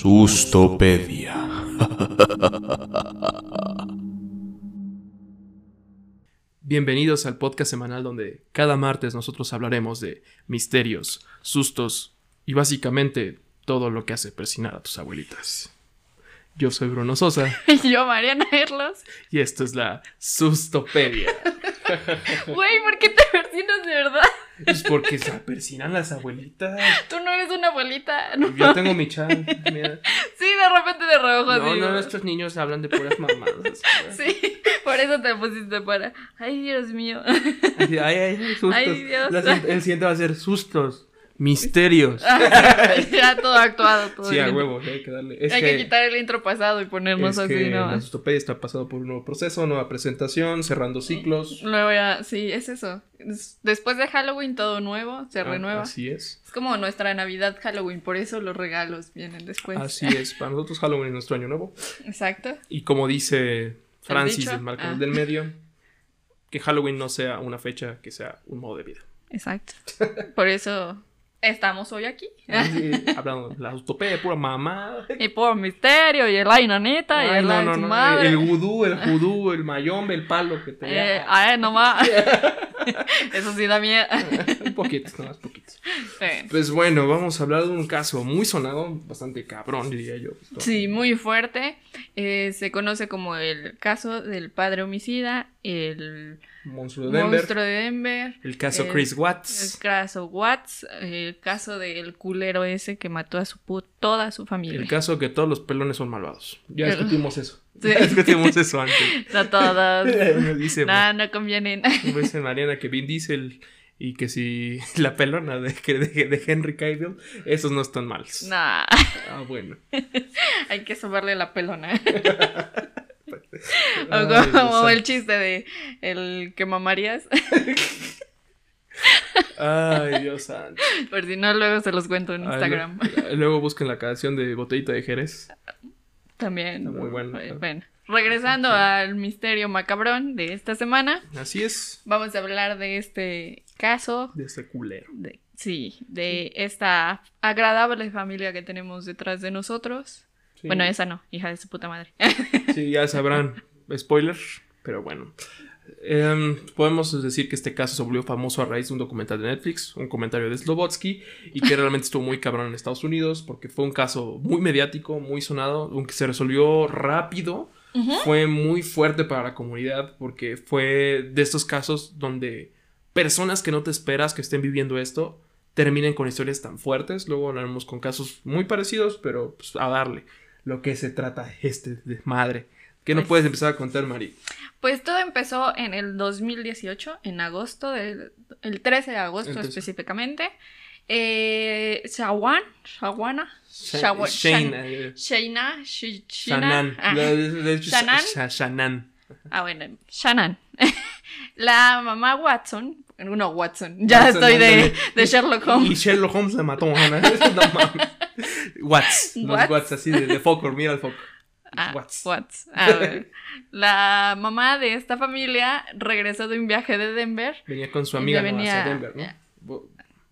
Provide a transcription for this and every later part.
Sustopedia. Bienvenidos al podcast semanal donde cada martes nosotros hablaremos de misterios, sustos y básicamente todo lo que hace persinar a tus abuelitas. Yo soy Bruno Sosa Y yo, Mariana Erlos. y esto es la Sustopedia. Güey, ¿por qué te persinas de verdad? Es porque se persinan las abuelitas. Tú no eres una abuelita. No. Yo tengo mi chat. mira. Sí, de repente de reojo No, no, estos niños hablan de puras mamadas. Sí, por eso te pusiste para. Ay, Dios mío. Ay, ay, ay, sustos. Ay, Dios. La el siguiente va a ser sustos, misterios. ya todo actuado, todo Sí, a huevo, hay que darle. Es Hay que, quitar el intro pasado y ponernos es así, que ¿no? la está pasando por un nuevo proceso, nueva presentación, cerrando ciclos. Luego ya, sí, es eso. Es- Después de Halloween todo nuevo, se Ah, renueva. Así es. Es como nuestra Navidad Halloween, por eso los regalos vienen después. Así es. Para nosotros Halloween es nuestro año nuevo. Exacto. Y como dice Francis del Marco Ah. del Medio, que Halloween no sea una fecha, que sea un modo de vida. Exacto. Por eso estamos hoy aquí. Así, hablando de la sustopedia, pura mamá. Y por misterio, y el ay nanita, y Ay, el no, ay no, madre. El vudú, el judú, el mayombe, el palo que te Eh, ay, nomás. Eso sí da miedo. Un poquito, no más poquito. Sí. Pues bueno, vamos a hablar de un caso muy sonado, bastante cabrón, diría yo. Sí, muy fuerte. Eh, se conoce como el caso del padre homicida, el Monstruo de Denver. monstruo de Denver, El caso el- Chris el Watts. caso Watts, el caso del culero ese que mató a su toda su familia. El caso que todos los pelones son malvados. Ya El- discutimos eso. Sí. Ya discutimos eso antes. No todas. Me dice, no, no convienen. dice Mariana que Vin Diesel y que si la pelona de, de, de Henry Cavill, esos no están malos. Nah, Ah, bueno. hay que sobarle la pelona. O como el chiste de el que mamarías. Ay, Dios santo. Por si no, luego se los cuento en Instagram. lo- luego busquen la canción de Botellita de Jerez. También. Está muy bueno. Bueno, regresando al misterio macabrón de esta semana, Así es. vamos a hablar de este caso. De ese culero. De, sí, de esta agradable familia que tenemos detrás de nosotros. Sí. Bueno, esa no, hija de su puta madre. Sí, ya sabrán. Spoiler, pero bueno. Em, podemos decir que este caso se volvió famoso a raíz de un documental de Netflix, un comentario de Slobotsky, y que realmente estuvo muy cabrón en Estados Unidos, porque fue un caso muy mediático, muy sonado, aunque se resolvió rápido, fue muy fuerte para la comunidad, porque fue de estos casos donde personas que no te esperas que estén viviendo esto terminen con historias tan fuertes. Luego hablaremos con casos muy parecidos, pero pues, a darle lo que se trata este de madre. ¿Qué nos Pues- puedes empezar a contar, Mari? Pues todo empezó en el 2018, en agosto, del, el 13 de agosto Entonces- específicamente. Eh, Shawan, Shawana, Sha- Shawa- Shane, Shan- eh, Shaina, ah. De- de- de hecho, Shannon. Sha- Shannon. Ah, bueno, Shannon. La mamá Watson, no Watson, ya Watson, estoy de, Sherlock Y Holmes. Sherlock Holmes le mató. ¿no? No mames. Watts. Los Watts. Watts así de, de mira el foco. Ah, Watts. Watts. Ah, bueno. La mamá de esta familia regresó de un viaje de Denver. Venía con su amiga ¿no? venía- hacia Denver, ¿no?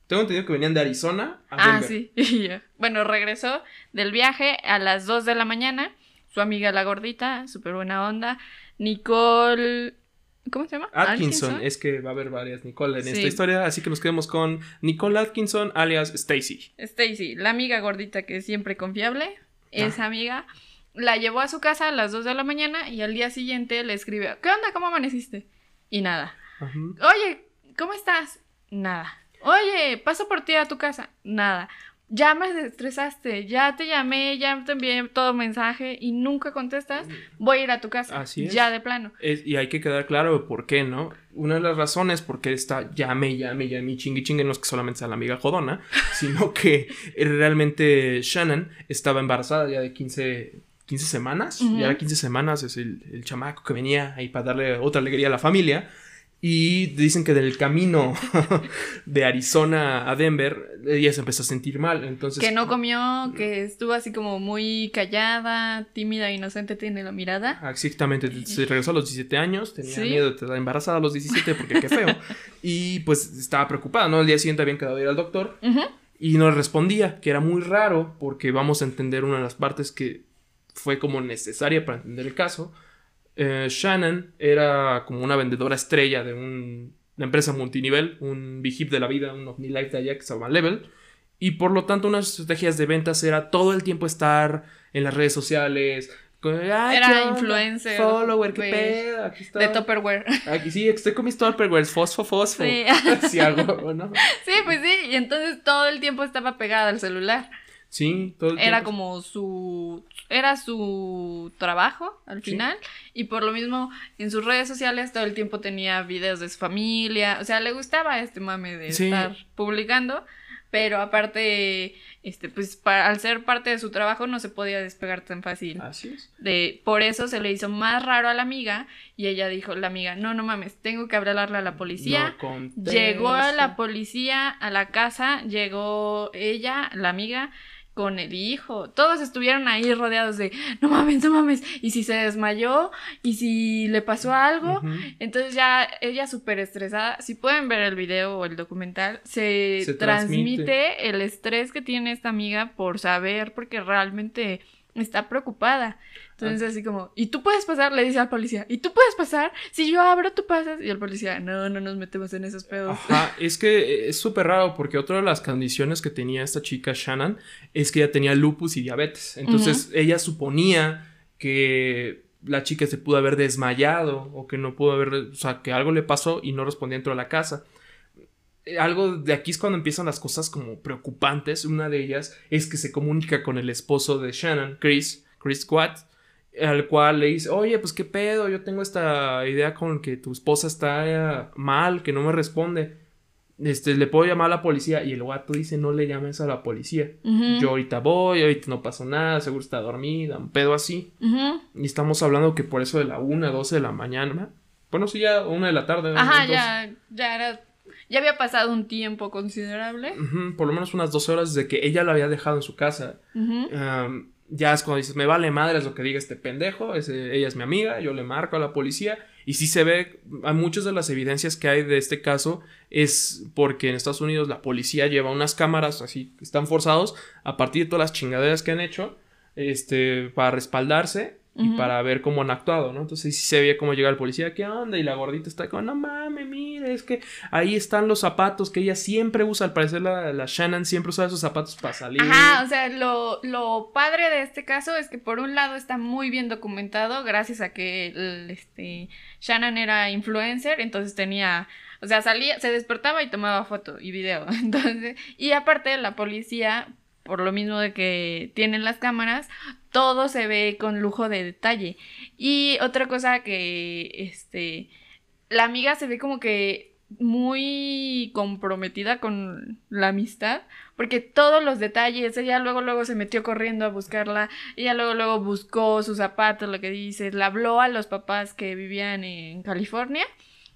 Tengo entendido que venían de Arizona a Ah, sí. y. Bueno, regresó del viaje a las 2 de la mañana. Su amiga la gordita, súper buena onda. Nicole... ¿Cómo se llama? Atkinson, es que va a haber varias Nicole en Sí. esta historia, así que nos quedemos con Nicole Atkinson, alias Stacy. Stacy, la amiga gordita que es siempre confiable, esa amiga, la llevó a su casa a las 2 de la mañana y al día siguiente le escribe, ¿qué onda? ¿Cómo amaneciste? Y nada. Ajá. Oye, ¿cómo estás? Nada. Oye, paso por ti a tu casa. Nada. Ya me estresaste, ya te llamé, ya te envié todo mensaje y nunca contestas. Voy a ir a tu casa. Así es. Ya de plano. Es- y hay que quedar claro por qué, ¿no? Una de las razones por qué está llame, llame, llame, chingue, chingue, no es que solamente sea la amiga jodona, sino que realmente Shannon estaba embarazada ya de 15, 15 semanas. Ya de 15 semanas es el, el chamaco que venía ahí para darle otra alegría a la familia. Y dicen que del camino de Arizona a Denver, ella se empezó a sentir mal. Entonces, Que no comió, que estuvo así como muy callada, tímida, inocente, tiene la mirada. Ah, Exactamente, se regresó a los 17 años, tenía Sí. miedo de quedar embarazada a los 17 porque qué feo. y pues estaba preocupada, ¿no? El día siguiente habían quedado de ir al doctor. Y no respondía, que era muy raro, porque vamos a entender una de las partes que fue como necesaria para entender el caso. Eh, Shannon era como una vendedora estrella de un- una empresa multinivel, un Big de la vida, un OmniLife de allá que se llama Level. Y por lo tanto, unas estrategias de ventas era todo el tiempo estar en las redes sociales. con, "Ay, Era influencer Follower, qué pedo, aquí está. De Tupperware. Aquí sí, estoy con mis Tupperwares, fosfo, fosfo. Sí. Sí, algo, ¿no? Sí, pues sí, y entonces todo el tiempo estaba pegada al celular. Sí, todo el Era tiempo. como su era su trabajo al Sí. final y por lo mismo en sus redes sociales todo el tiempo tenía videos de su familia, o sea, le gustaba este mame de Sí. estar publicando, pero aparte este pues para, al ser parte de su trabajo no se podía despegar tan fácil. Así es. De, por eso se le hizo más raro a la amiga y ella dijo, la amiga, no, no mames, tengo que hablarle a la policía. No. Llegó a la policía a la casa, llegó ella, la amiga, con el hijo. Todos estuvieron ahí rodeados de, no mames, no mames. Y si se desmayó, y si le pasó algo. Entonces ya ella súper estresada. Si pueden ver el video o el documental, se, Se transmite. transmite. el estrés que tiene esta amiga por saber, porque realmente está preocupada. Entonces así como, y tú puedes pasar, le dice al policía, y tú puedes pasar, si yo abro, tú pasas. Y el policía, no, no nos metemos en esos pedos. Ajá, es que es súper raro porque otra de las condiciones que tenía esta chica Shannon es que ella tenía lupus y diabetes. Entonces ella suponía que la chica se pudo haber desmayado o que no pudo haber, o sea, que algo le pasó y no respondía dentro de la casa. Eh, Algo de aquí es cuando empiezan las cosas como preocupantes. Una de ellas es que se comunica con el esposo de Shannon, Chris, Chris Watt, al cual le dice, oye, pues qué pedo, yo tengo esta idea con que tu esposa está eh, mal, que no me responde. Este, le puedo llamar a la policía y el guato dice, no le llames a la policía. Ujú, Yo ahorita voy, ahorita no pasó nada, seguro está dormida, un pedo así. Y estamos hablando que por eso de la 1, 12 de la mañana. Bueno, sí, ya una de la tarde. ¿no? Ajá, Entonces, ya, ya era, ya había pasado un tiempo considerable. por lo menos unas 12 horas desde que ella la había dejado en su casa. Am, ya es cuando dices, me vale madre lo que diga este pendejo, ese- ella es mi amiga, yo le marco a la policía. Y sí se ve, a muchas de las evidencias que hay de este caso es porque en Estados Unidos la policía lleva unas cámaras así, están forzados a partir de todas las chingaderas que han hecho, este, para respaldarse y para ver cómo han actuado, ¿no? Entonces sí se veía cómo llega el policía, ¿qué onda? Y la gordita está como, no mames, mire, es que ahí están los zapatos que ella siempre usa, al parecer la, la Shannon siempre usa esos zapatos para salir. Ajá, o sea, lo, lo padre de este caso es que por un lado está muy bien documentado gracias a que el, este, Shannon era influencer, entonces tenía, o sea, salía, se despertaba y tomaba foto y video, entonces, y aparte la policía, por lo mismo de que tienen las cámaras, todo se ve con lujo de detalle. Y otra cosa que, este, la amiga se ve como que muy comprometida con la amistad, porque todos los detalles, ella luego luego se metió corriendo a buscarla, ella luego luego buscó sus zapatos, lo que dices, le habló a los papás que vivían en California.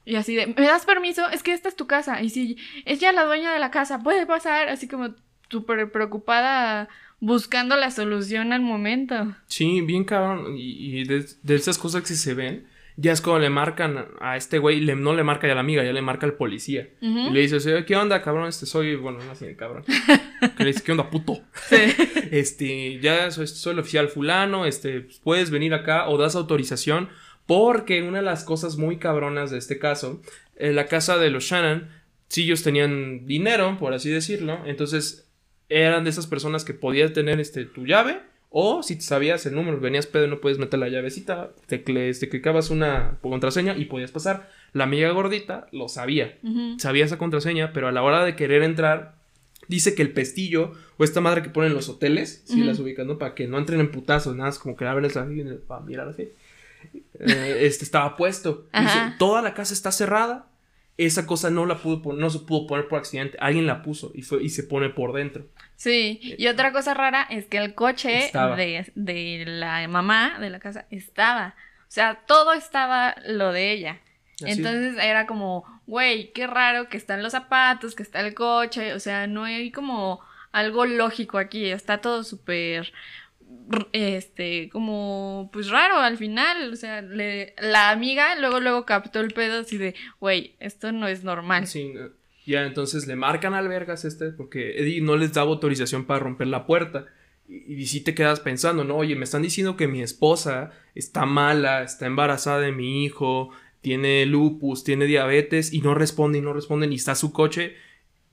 Y así de, ¿me das permiso? Es que esta es tu casa. Y si es la dueña de la casa, puede pasar. Así como súper preocupada buscando la solución al momento. Sí, bien cabrón. Y, y de, de esas cosas que se ven, ya es cuando le marcan a este güey, le- no le marca ya a la amiga, ya le marca al policía. Y le dice, "Oye, ¿qué onda, cabrón? Este soy, bueno, no así de cabrón. que le dice, ¿qué onda, puto? Sí. Este, ya soy, soy el oficial fulano, este, puedes venir acá o das autorización. Porque una de las cosas muy cabronas de este caso, en la casa de los Shannon, si ellos tenían dinero, por así decirlo, entonces eran de esas personas que podías tener este, tu llave, o si te sabías el número, venías pedo y no puedes meter la llavecita, te, te clicabas una contraseña y podías pasar. La amiga gordita lo sabía, sabía esa contraseña, pero a la hora de querer entrar, dice que el pestillo o esta madre que ponen en los hoteles, si las ubican, ¿no? Para que no entren en putazos, nada, es como que abres así, para mirar así. Eh, este estaba puesto. Dice, toda la casa está cerrada. Esa cosa no la pudo no se pudo poner por accidente. Alguien la puso y fue y se pone por dentro. Sí, y otra cosa rara es que el coche de, de la mamá de la casa estaba. O sea, todo estaba lo de ella. Así. Entonces era como, güey, qué raro que están los zapatos, que está el coche. O sea, no hay como algo lógico aquí. Está todo súper, este, como, pues raro al final. O sea, le- la amiga luego, luego captó el pedo así de, güey, esto no es normal. Sí, eh, Ya, entonces le marcan al vergas este, porque Eddie no les daba autorización para romper la puerta. Y, y si te quedas pensando, no, oye, me están diciendo que mi esposa está mala, está embarazada de mi hijo, tiene lupus, tiene diabetes, y no responde, y no responde, ni está su coche,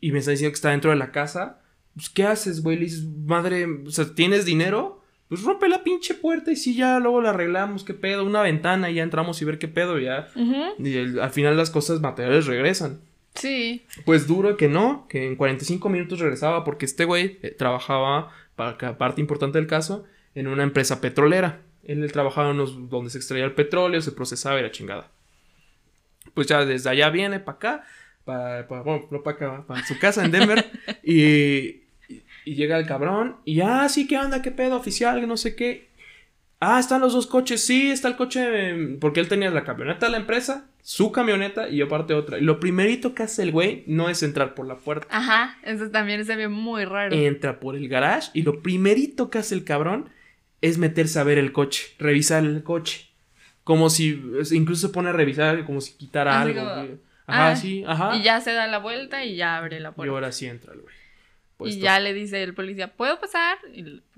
y me están diciendo que está dentro de la casa. Pues, ¿qué haces, güey? Le dices, madre, o sea, ¿tienes dinero? Pues rompe la pinche puerta y sí, ya luego la arreglamos, qué pedo, una ventana y ya entramos y ver qué pedo, ya. Y el- al final las cosas materiales regresan. Sí. Pues duro que no, que en 45 minutos regresaba porque este güey eh, trabajaba, para que parte importante del caso, en una empresa petrolera. Él, trabajaba en unos donde se extraía el petróleo, se procesaba y la chingada. Pues ya desde allá viene para acá, para, bueno, no para acá, para su casa en Denver. y, y- y llega el cabrón y, ah, sí, ¿qué onda? ¿Qué pedo oficial? No sé qué. Ah, están los dos coches. Sí, está el coche. eh, Porque él tenía la camioneta de la empresa, su camioneta y aparte otra. Y lo primerito que hace el güey no es entrar por la puerta. Ajá, eso también se ve muy raro. Entra por el garage y lo primerito que hace el cabrón es meterse a ver el coche, revisar el coche. Como si, incluso se pone a revisar como si quitara Así algo. como. Ajá, ah, sí, ajá. Y ya se da la vuelta y ya abre la Y puerta. ahora sí entra el güey. Y ya le dice el policía, ¿puedo pasar?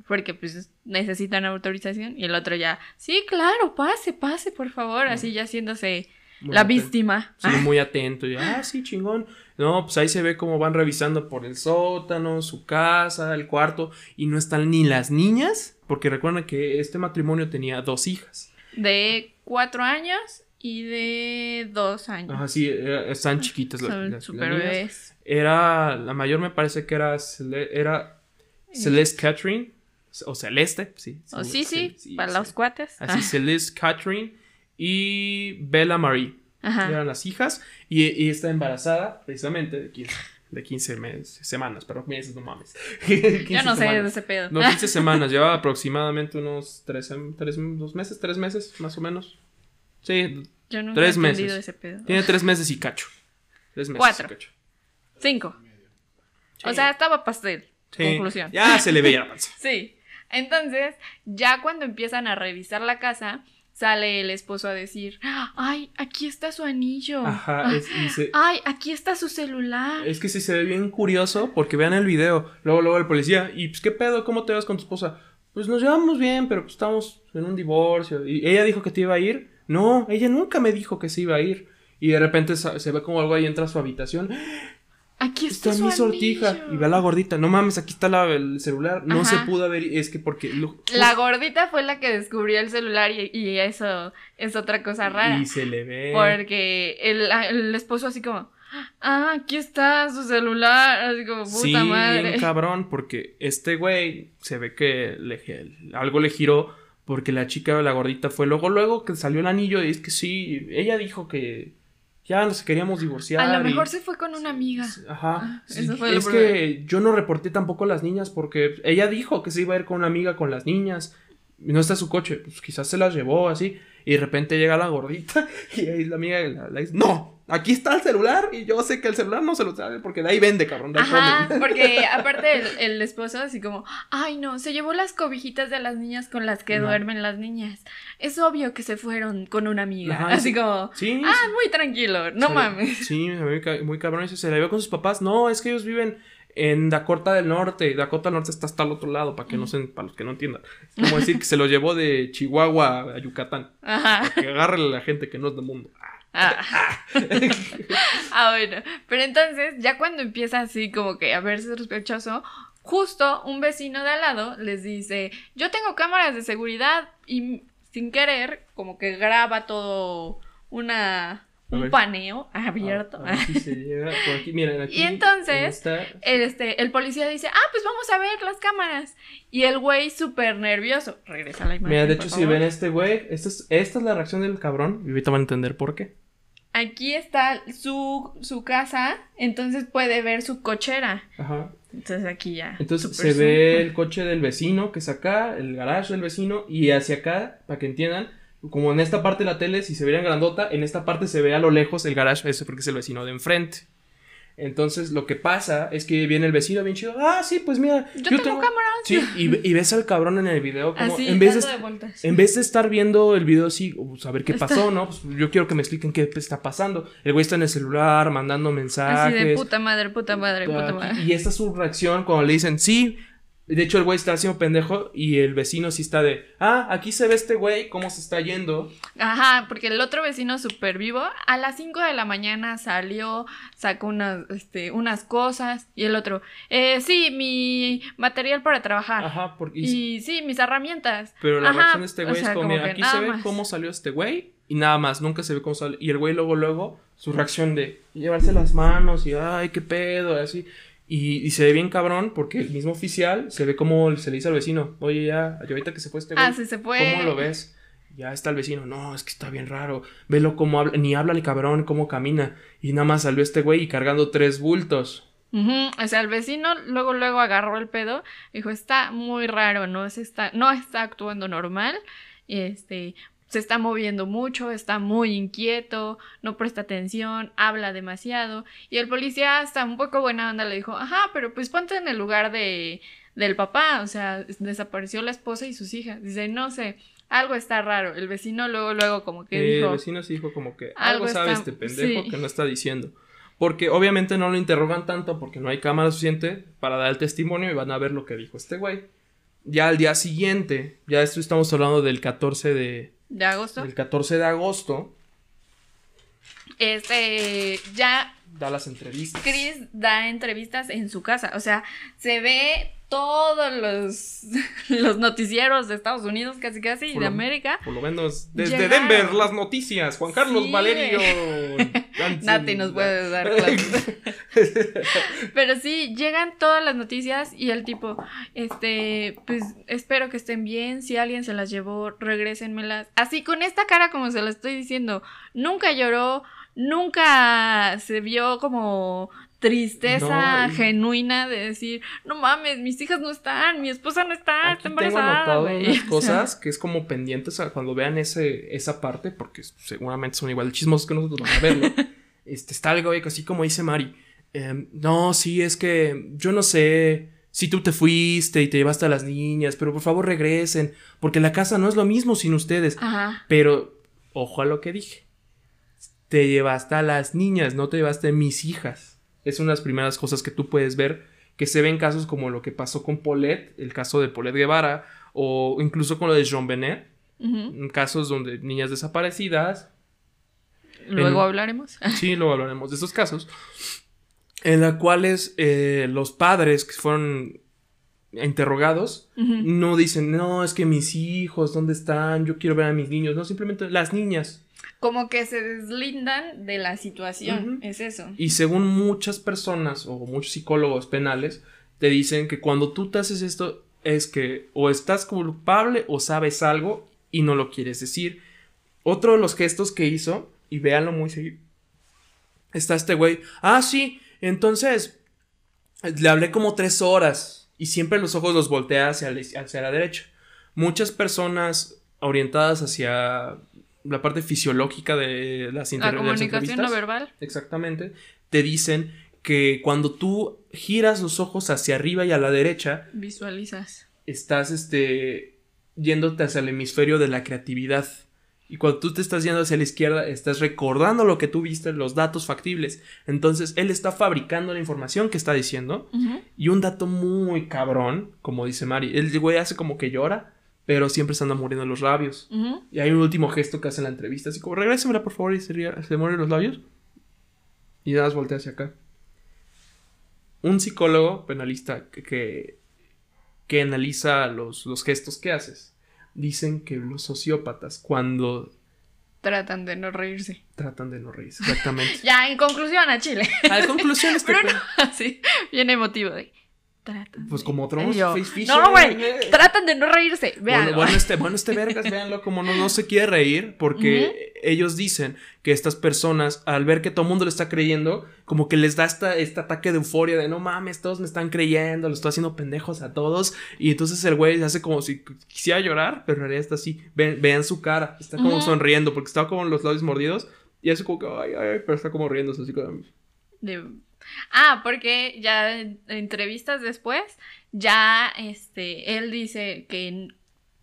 Porque pues necesitan autorización. Y el otro ya, sí, claro, pase, pase, por favor. Así ya haciéndose muy la atento. víctima. Sí, muy atento. Y, ah, sí, chingón. No, pues ahí se ve cómo van revisando por el sótano, su casa, el cuarto. Y no están ni las niñas. Porque recuerden que este matrimonio tenía dos hijas. De cuatro años y de dos años. Ajá, sí, era- están chiquitas las, Son las- las super niñas. Era, la mayor me parece que era, era Celeste Catherine. O Celeste, sí. Oh, sí, sí, para sí. los cuates. Así, Celeste Catherine y Bella Marie. Ajá. eran las hijas y, y está embarazada precisamente de 15, de 15 meses, semanas, pero meses no mames. 15 Yo no sé de ese pedo. No, 15 semanas, lleva aproximadamente unos 3, dos meses, 3 meses más o menos. Sí, Yo tres he meses. ese pedo. tiene 3 meses y cacho. 3 meses y cacho. Cinco. O sea, estaba pastel. Sí, Conclusión. Ya se le veía la panza. Sí. Entonces, ya cuando empiezan a revisar la casa, sale el esposo a decir, ay, aquí está su anillo. Ajá, es, y se- Ay, aquí está su celular. Es que sí se ve bien curioso porque vean el video. Luego, luego el policía. ¿Y pues qué pedo? ¿Cómo te vas con tu esposa? Pues nos llevamos bien, pero pues estamos en un divorcio. Y ella dijo que te iba a ir. No, ella nunca me dijo que se iba a ir. Y de repente se ve como algo ahí entra a su habitación. Aquí está, Está su mi sortija. anillo. Y ve a la gordita. No mames, aquí está la- el celular. No Ajá. se pudo ver. Es que porque. lo- La gordita fue la que descubrió el celular y, y eso es otra cosa rara. Y se le ve. Porque el, el esposo así como, ah, aquí está su celular. Así como, puta sí, madre. bien cabrón, porque este güey se ve que le- algo le giró porque la chica, la gordita, fue luego, luego que salió el anillo y es que sí, ella dijo que ya nos queríamos divorciar. A lo y- mejor se fue con una amiga. Ajá. Ah, sí, eso fue es que yo no reporté tampoco a las niñas porque ella dijo que se iba a ir con una amiga con las niñas. No está su coche, pues quizás se las llevó así. Y de repente llega la gordita y ahí la amiga la, la dice, no, aquí está el celular y yo sé que el celular no se lo sabe porque de ahí vende, cabrón. De ahí Ajá, comen". porque aparte el, el esposo así como, ay no, se llevó las cobijitas de las niñas con las que duermen las niñas. Es obvio que se fueron con una amiga. Ajá, así sí. como, Sí, ah, muy tranquilo, no mames. Sí, muy, ca- muy cabrón. Dice, se la llevó con sus papás. No, es que ellos viven en Dakota del Norte. Dakota del Norte está hasta el otro lado, para que no se, para los que no entiendan. Es como decir que se lo llevó de Chihuahua a Yucatán. Ajá. Que agarre a la gente que no es del mundo. Ah. Ah, bueno. Pero entonces, ya cuando empieza así como que a verse sospechoso, justo un vecino de al lado les dice, yo tengo cámaras de seguridad y sin querer, como que graba todo una un paneo abierto. A- a ver si se llega por aquí. Miren, aquí. Y entonces, El, este, el policía dice, ah, pues vamos a ver las cámaras. Y el güey súper nervioso. Regresa la imagen. Mira, de hecho, si ven este güey, esta es, esta es la reacción del cabrón. Y ahorita van a entender por qué. Aquí está su, su casa, entonces puede ver su cochera. Ajá. Entonces aquí ya. Entonces se ve el coche del vecino, que es acá, el garage del vecino, y hacia acá, para que entiendan, como en esta parte de la tele, si se veía en grandota, en esta parte se ve a lo lejos el garage, ese porque es el vecino de enfrente. Entonces lo que pasa es que viene el vecino bien chido. Ah, sí, pues mira. Yo, tengo, cámaras. Sí, y, y, ves al cabrón en el video como Así, en vez de, de en vez de estar viendo el video así, pues, a ver qué pasó, ¿no? Pues yo quiero que me expliquen qué está pasando. El güey está en el celular mandando mensajes. Así de puta madre, puta madre, puta madre. Y esta es su reacción cuando le dicen, sí. De hecho, el güey está haciendo pendejo y el vecino sí está de, ah, aquí se ve este güey, cómo se está yendo. Ajá, porque el otro vecino súper vivo a las 5 de la mañana salió, sacó unas, este, unas cosas y el otro, eh, sí, mi material para trabajar. Ajá, porque... Y sí, mis herramientas. Pero la Ajá, reacción de este güey o sea, es como, como mira, aquí se ve más. cómo salió este güey y nada más, nunca se ve cómo sale. Y el güey luego, luego, su reacción de llevarse las manos y, ay, qué pedo, y así. Y, y se ve bien cabrón porque el mismo oficial se ve como se le dice al vecino, oye, ya, ahorita que se fue este güey, Ah, sí se fue. ¿cómo lo ves? Ya está el vecino, no, es que está bien raro, velo cómo habla, ni habla el cabrón, cómo camina. Y nada más salió este güey y cargando tres bultos. O sea, el vecino luego, luego agarró el pedo, dijo, está muy raro, no se está, no está actuando normal, este, se está moviendo mucho, está muy inquieto, no presta atención, habla demasiado, y el policía hasta un poco buena onda le dijo, ajá, pero pues ponte en el lugar de, del papá, o sea, desapareció la esposa y sus hijas, dice, no sé, algo está raro, el vecino luego, luego como que Eh, dijo, el vecino sí dijo como que Algo sabe está- este pendejo sí. que no está diciendo. Porque obviamente no lo interrogan tanto porque no hay cámara suficiente para dar el testimonio y van a ver lo que dijo este güey. Ya al día siguiente, ya esto estamos hablando del 14 de, de agosto, del 14 de agosto, este, ya da las entrevistas. Chris da entrevistas en su casa. O sea, se ve todos los, los noticieros de Estados Unidos, casi casi, y de América. Por lo menos desde Llegaron. Denver, las noticias. Juan Carlos Sí, Valerio. Nati nos puede dar clases. Pero sí, llegan todas las noticias y el tipo, este, pues espero que estén bien. Si alguien se las llevó, regrésenmelas. Así con esta cara como se lo estoy diciendo. Nunca lloró, nunca se vio como tristeza No, y- genuina de decir, no mames, mis hijas no están, mi esposa no está, Aquí está tengo embarazada. anotado güey". unas cosas que es como pendientes a cuando vean ese, esa parte, porque seguramente son igual de chismosos que nosotros van a verlo. este, está algo así como dice Mari. em, no, sí, es que yo no sé si tú te fuiste y te llevaste a las niñas, pero por favor regresen, porque la casa no es lo mismo sin ustedes. Ajá. Pero, ojo a lo que dije. Te llevaste a las niñas, no te llevaste a mis hijas. Es una de las primeras cosas que tú puedes ver que se ven casos como lo que pasó con Paulette, el caso de Paulette Guevara, o incluso con lo de Jean Benet, casos donde niñas desaparecidas, Luego En- hablaremos. sí, luego hablaremos de esos casos, en los cuales eh, los padres que fueron interrogados no dicen, no, es que mis hijos, ¿dónde están? Yo quiero ver a mis niños, no, simplemente las niñas. Como que se deslindan de la situación. Es eso. Y según muchas personas o muchos psicólogos penales, te dicen que cuando tú te haces esto es que o estás culpable o sabes algo y no lo quieres decir. Otro de los gestos que hizo, y véanlo muy seguido, está este güey. Ah, sí, entonces le hablé como tres horas y siempre los ojos los voltea hacia la, hacia la derecha. Muchas personas orientadas hacia la parte fisiológica de las, La comunicación no verbal. Exactamente. Te dicen que cuando tú giras los ojos hacia arriba y a la derecha, Visualizas. estás este yéndote hacia el hemisferio de la creatividad. Y cuando tú te estás yendo hacia la izquierda, estás recordando lo que tú viste, los datos factibles. Entonces, él está fabricando la información que está diciendo. Y un dato muy cabrón, como dice Mari, el güey hace como que llora, pero siempre se anda muriendo los labios. Y hay un último gesto que hace en la entrevista, así como, regrésemela por favor, y se, ría- se mueren los labios. Y nada más voltea hacia acá. Un psicólogo penalista que, que, que analiza los, los gestos que haces, dicen que los sociópatas, cuando Tratan de no reírse. tratan de no reírse, exactamente. Ya, en conclusión, a Chile. A conclusión, este Pero pe- no, así, bien emotivo. De, tratan Pues de- como otro No, güey. Tratan de no reírse. Vean. Bueno, bueno, este, bueno, este vergas, véanlo, como no, no se quiere reír, porque ellos dicen que estas personas, al ver que todo el mundo le está creyendo, como que les da esta, este ataque de euforia de no mames, todos me están creyendo, lo estoy haciendo pendejos a todos. Y entonces el güey hace como si quisiera llorar, pero en realidad está así. Ven- vean su cara, está como sonriendo, porque está como los labios mordidos. Y hace como que, ay, ay, pero está como riéndose así como. De, Ah, porque ya en entrevistas después, ya este, él dice que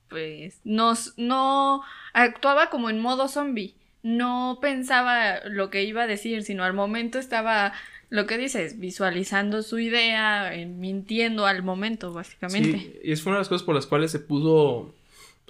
pues nos, no actuaba como en modo zombie. No pensaba lo que iba a decir, sino al momento estaba lo que dices, visualizando su idea, eh, mintiendo al momento, básicamente. Sí, y es una de las cosas por las cuales se pudo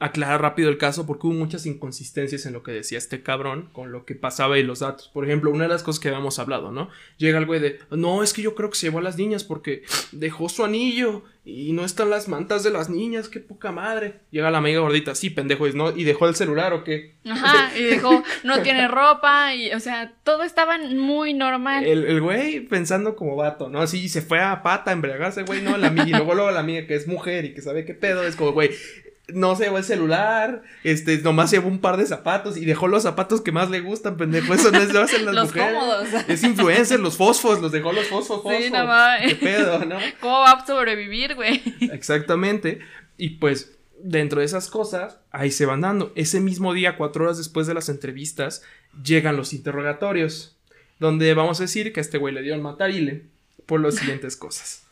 aclarar rápido el caso porque hubo muchas inconsistencias en lo que decía este cabrón con lo que pasaba y los datos. Por ejemplo, una de las cosas que habíamos hablado, ¿no? Llega el güey de, no, es que yo creo que se llevó a las niñas porque dejó su anillo y no están las mantas de las niñas, qué poca madre. Llega la amiga gordita, sí, pendejo, ¿no? ¿Y dejó el celular o qué? Ajá, y dejó, no tiene ropa, y, o sea, todo estaba muy normal. El, el güey pensando como vato, ¿no? Así se fue a pata a embriagarse, güey, ¿no? La amiga, y luego, luego la amiga que es mujer y que sabe qué pedo, es como, güey, no se llevó el celular, este, nomás llevó un par de zapatos y dejó los zapatos que más le gustan, pendejo. Eso no es lo hacen las los mujeres. cómodos. Es influencer, los fosfos, los dejó los fosfos, fosfos. Sí, no mames. Qué pedo, ¿no? ¿Cómo va a sobrevivir, güey? Exactamente. Y pues, dentro de esas cosas, ahí se van dando. Ese mismo día, cuatro horas después de las entrevistas, llegan los interrogatorios. Donde vamos a decir que a este güey le dieron matarile por las siguientes cosas.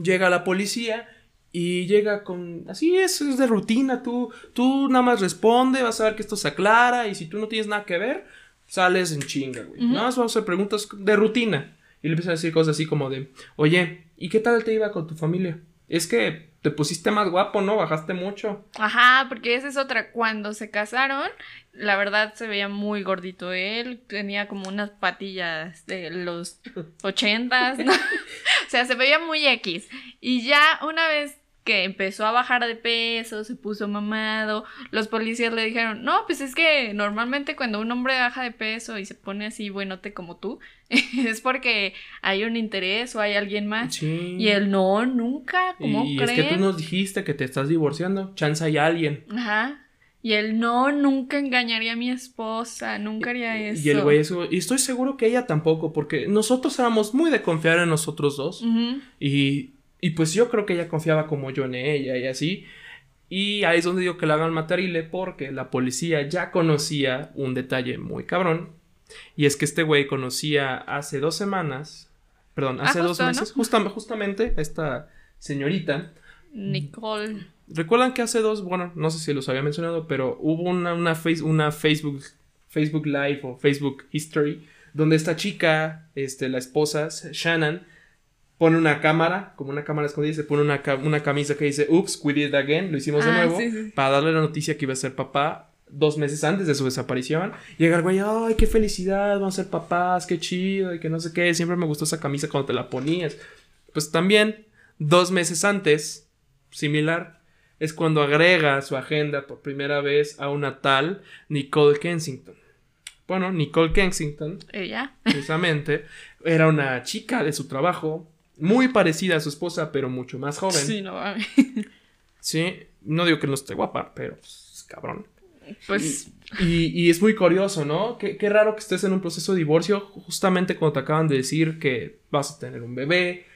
Llega la policía y llega con, así es, es de rutina, tú, tú nada más responde, vas a ver que esto se aclara y si tú no tienes nada que ver, sales en chinga, güey. Nada más vamos a hacer preguntas de rutina. Y le empiezan a decir cosas así como de, oye, ¿y qué tal te iba con tu familia? Es que te pusiste más guapo, ¿no? Bajaste mucho. Ajá, porque esa es otra. Cuando se casaron, la verdad se veía muy gordito él. Tenía como unas patillas de los ochentas, ¿no? o sea, se veía muy X. Y ya una vez que empezó a bajar de peso, se puso mamado, los policías le dijeron, no, pues es que normalmente cuando un hombre baja de peso y se pone así buenote como tú, es porque hay un interés o hay alguien más. Sí. Y él, no, nunca, ¿cómo y creen? es que tú nos dijiste que te estás divorciando. Chance hay alguien. Ajá. Y él, no, nunca engañaría a mi esposa, nunca haría eso. Y el güey, eso, y estoy seguro que ella tampoco, porque nosotros éramos muy de confiar en nosotros dos. Ujú. Y, y pues yo creo que ella confiaba como yo en ella y así. Y ahí es donde digo que le hagan matarile porque la policía ya conocía un detalle muy cabrón. Y es que este güey conocía hace dos semanas, perdón, Ah, hace dos justo, ¿no? meses, justam- justamente esta señorita. Nicole. ¿Recuerdan que hace dos, bueno, no sé si los había mencionado, pero hubo una, una, face- una Facebook, Facebook Live o Facebook History donde esta chica, este, la esposa, Shannon, pone una cámara, como una cámara escondida, y se pone una, una camisa que dice, oops, we did it again, lo hicimos de Ah, nuevo, sí, sí. para darle la noticia que iba a ser papá dos meses antes de su desaparición. Llega el güey, ay, qué felicidad, vamos a ser papás, qué chido, y que no sé qué, siempre me gustó esa camisa cuando te la ponías. Pues también, dos meses antes, similar, es cuando agrega a su agenda por primera vez a una tal Nicole Kensington. Bueno, Nicole Kensington Ella. precisamente, era una chica de su trabajo, muy parecida a su esposa, pero mucho más joven. Sí, no mames. Sí, no digo que no esté guapa, pero pues, cabrón. Pues. Y, y es muy curioso, ¿no? Qué, qué raro que estés en un proceso de divorcio justamente cuando te acaban de decir que vas a tener un bebé,